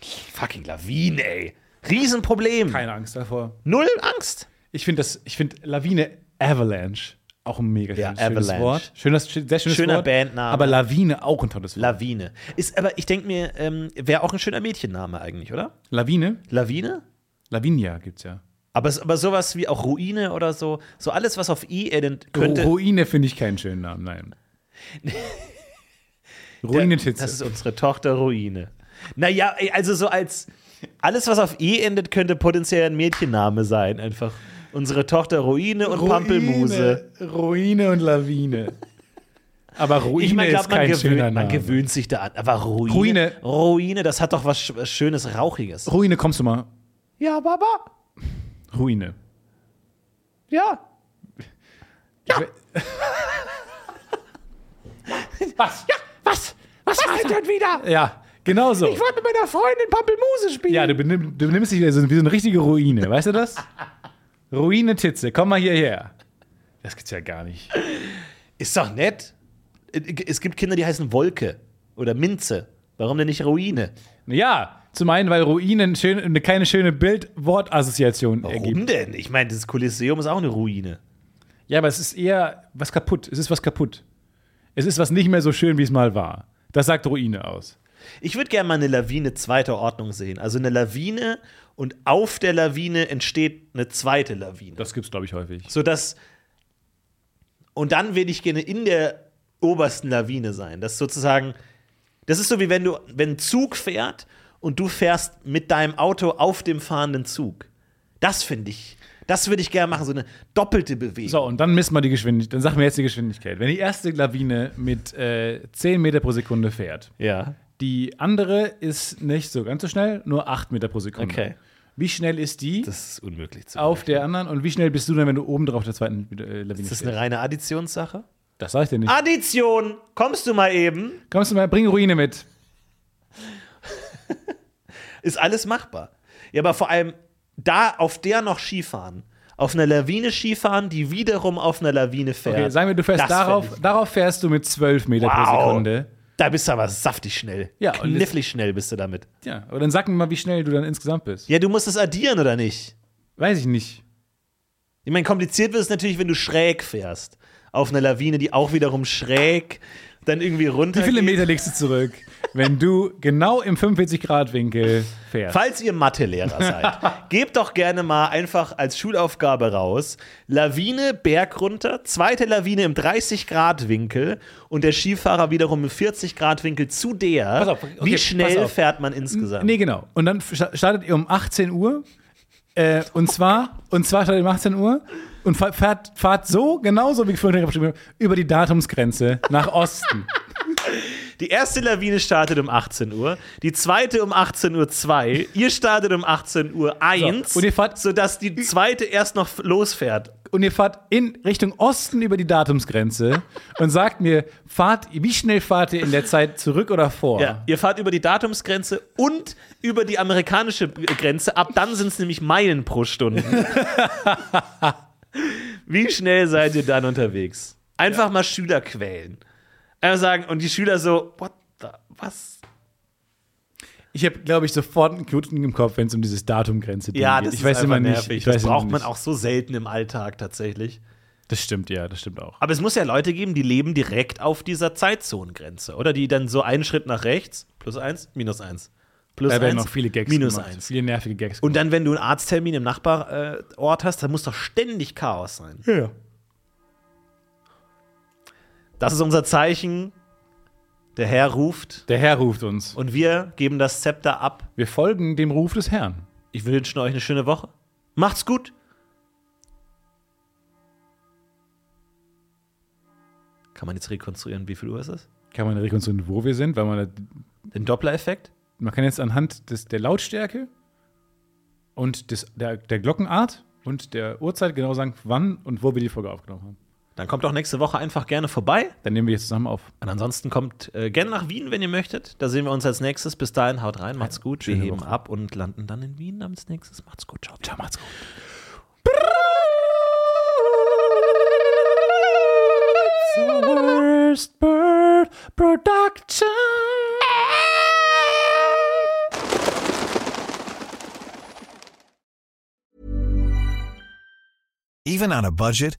[LAUGHS] Fucking Lawine, ey. Riesenproblem. Keine Angst davor. Null Angst. Ich finde das, ich finde Lawine Avalanche auch ein mega Ja, schönes, Avalanche. Wort. Schönes, sehr schönes Schöner Wort. Bandname. Aber Lawine auch ein tolles Wort. Lawine. Ist, aber ich denke mir, ähm, wäre auch ein schöner Mädchenname eigentlich, oder? Lawine? Lawine? Lavinia gibt's ja. Aber, es- aber sowas wie auch Ruine oder so, so alles, was auf I endet, könnte. Ruine finde ich keinen schönen Namen, nein. [LAUGHS] Das Ruinetitze. ist unsere Tochter Ruine. Naja, also so als alles, was auf I endet, könnte potenziell ein Mädchenname sein. Einfach unsere Tochter Ruine und Pampelmuse. Ruine und Lawine. Aber Ruine Ich meine, ist glaub, man, kein schöner gewöhnt, man Name. gewöhnt sich da an. Aber Ruine, Ruine. Ruine, das hat doch was, Sch- was Schönes, Rauchiges. Ruine, kommst du mal? Ja, Baba. Ruine. Ja. Was? Ja, was? Was hast du denn wieder? Ja, genau so. wollte mit meiner Freundin Pampelmuse spielen. Ja, du, benimm, du benimmst dich wie so, wie so eine richtige Ruine, weißt du das? [LAUGHS] Ruine-Titze, komm mal hierher. Das gibt's ja gar nicht. Ist doch nett. Es gibt Kinder, die heißen Wolke oder Minze. Warum denn nicht Ruine? Ja, zum einen, weil Ruine ein schön, eine keine schöne Bild-Wort-Assoziation ergibt. Warum denn? Ich meine, das Kolosseum ist auch eine Ruine. Ja, aber es ist eher was kaputt. Es ist was kaputt. Es ist was nicht mehr so schön, wie es mal war. Das sagt Ruine aus. Ich würde gerne mal eine Lawine zweiter Ordnung sehen. Also eine Lawine und auf der Lawine entsteht eine zweite Lawine. Das gibt's, glaube ich, häufig. Sodass. Und dann will ich gerne in der obersten Lawine sein. Das ist sozusagen. Das ist so wie wenn du, wenn ein Zug fährt und du fährst mit deinem Auto auf dem fahrenden Zug. Das finde ich. Das würde ich gerne machen, so eine doppelte Bewegung. So, und dann misst man die Geschwindigkeit. Dann sag mir jetzt die Geschwindigkeit. Wenn die erste Lawine mit äh, 10 Meter pro Sekunde fährt, Ja. die andere ist nicht so ganz so schnell, nur 8 Meter pro Sekunde. Okay. Wie schnell ist die Das ist unmöglich zu auf der anderen und wie schnell bist du dann, wenn du oben drauf der zweiten äh, Lawine Ist das eine reine Additionssache? Das sag ich dir nicht. Addition! Kommst du mal eben? Kommst du mal, bring Ruine mit. [LAUGHS] Ist alles machbar. Ja, aber vor allem da auf der noch Skifahren. auf einer Lawine Skifahren, die wiederum auf einer Lawine fährt. Okay, sagen wir, du fährst Das darauf, darauf fährst du mit 12 Meter pro Wow. Sekunde. Da bist du aber saftig schnell. Ja, Knifflig schnell bist du damit. Ja, aber dann sag mir mal, wie schnell du dann insgesamt bist. Ja, du musst es addieren, oder nicht? Weiß ich nicht. Ich meine, kompliziert wird es natürlich, wenn du schräg fährst. Auf einer Lawine, die auch wiederum schräg dann irgendwie runter. Wie viele Meter legst du zurück, wenn du genau im 45-Grad-Winkel fährst? Falls ihr Mathelehrer seid, [LAUGHS] gebt doch gerne mal einfach als Schulaufgabe raus: Lawine, Berg runter, zweite Lawine im 30-Grad-Winkel und der Skifahrer wiederum im 40-Grad-Winkel zu der. Pass auf, okay, Wie schnell fährt man insgesamt? Nee, genau. Und dann sta- startet ihr um 18 Uhr. Äh, und zwar, und zwar startet ihr um 18 Uhr und fa- fährt, fahrt so, genauso wie ich vorhin beschrieben habe, über die Datumsgrenze nach Osten. [LAUGHS] Die erste Lawine startet um 18 Uhr, die zweite um 18 Uhr 2, ihr startet um 18 Uhr 1, So, und ihr fahrt- sodass die zweite erst noch losfährt. Und ihr fahrt in Richtung Osten über die Datumsgrenze und sagt mir, fahrt, wie schnell fahrt ihr in der Zeit zurück oder vor? Ja, ihr fahrt über die Datumsgrenze und über die amerikanische Grenze. Ab dann sind es nämlich Meilen pro Stunde. [LAUGHS] Wie schnell seid ihr dann unterwegs? Einfach mal Schüler quälen. Einfach sagen, und die Schüler so, what the, was? Ich habe, glaube ich, sofort einen Knoten im Kopf, wenn es um dieses Datumgrenze Ja, geht. das ich ist weiß immer nicht. nervig. Ich weiß das immer braucht man nicht. auch so selten im Alltag tatsächlich. Das stimmt, ja, das stimmt auch. Aber es muss ja Leute geben, die leben direkt auf dieser Zeitzonengrenze, oder? Die dann so einen Schritt nach rechts, plus eins, minus eins. Plus Da werden eins, noch viele Gags minus gemacht. eins. Viele nervige Gags. Und dann, wenn du einen Arzttermin im Nachbarort hast, dann muss doch ständig Chaos sein. ja. Das ist unser Zeichen. Der Herr ruft Der Herr ruft uns. und wir geben das Zepter ab. Wir folgen dem Ruf des Herrn. Ich wünsche euch eine schöne Woche. Macht's gut. Kann man jetzt rekonstruieren, wie viel Uhr es ist? Kann man rekonstruieren, wo wir sind, weil man, Den Doppler-Effekt? man kann jetzt anhand des, der Lautstärke und des, der, der Glockenart und der Uhrzeit genau sagen, wann und wo wir die Folge aufgenommen haben. Dann kommt auch nächste Woche einfach gerne vorbei. Dann nehmen wir jetzt zusammen auf. Und ansonsten kommt äh, gerne nach Wien, wenn ihr möchtet. Da sehen wir uns als nächstes. Bis dahin, haut rein, macht's gut. Wir schöne heben Woche. ab und landen dann in Wien als nächstes. Macht's gut. Ciao, ciao, macht's gut. Worst Bird Production. Even on a budget,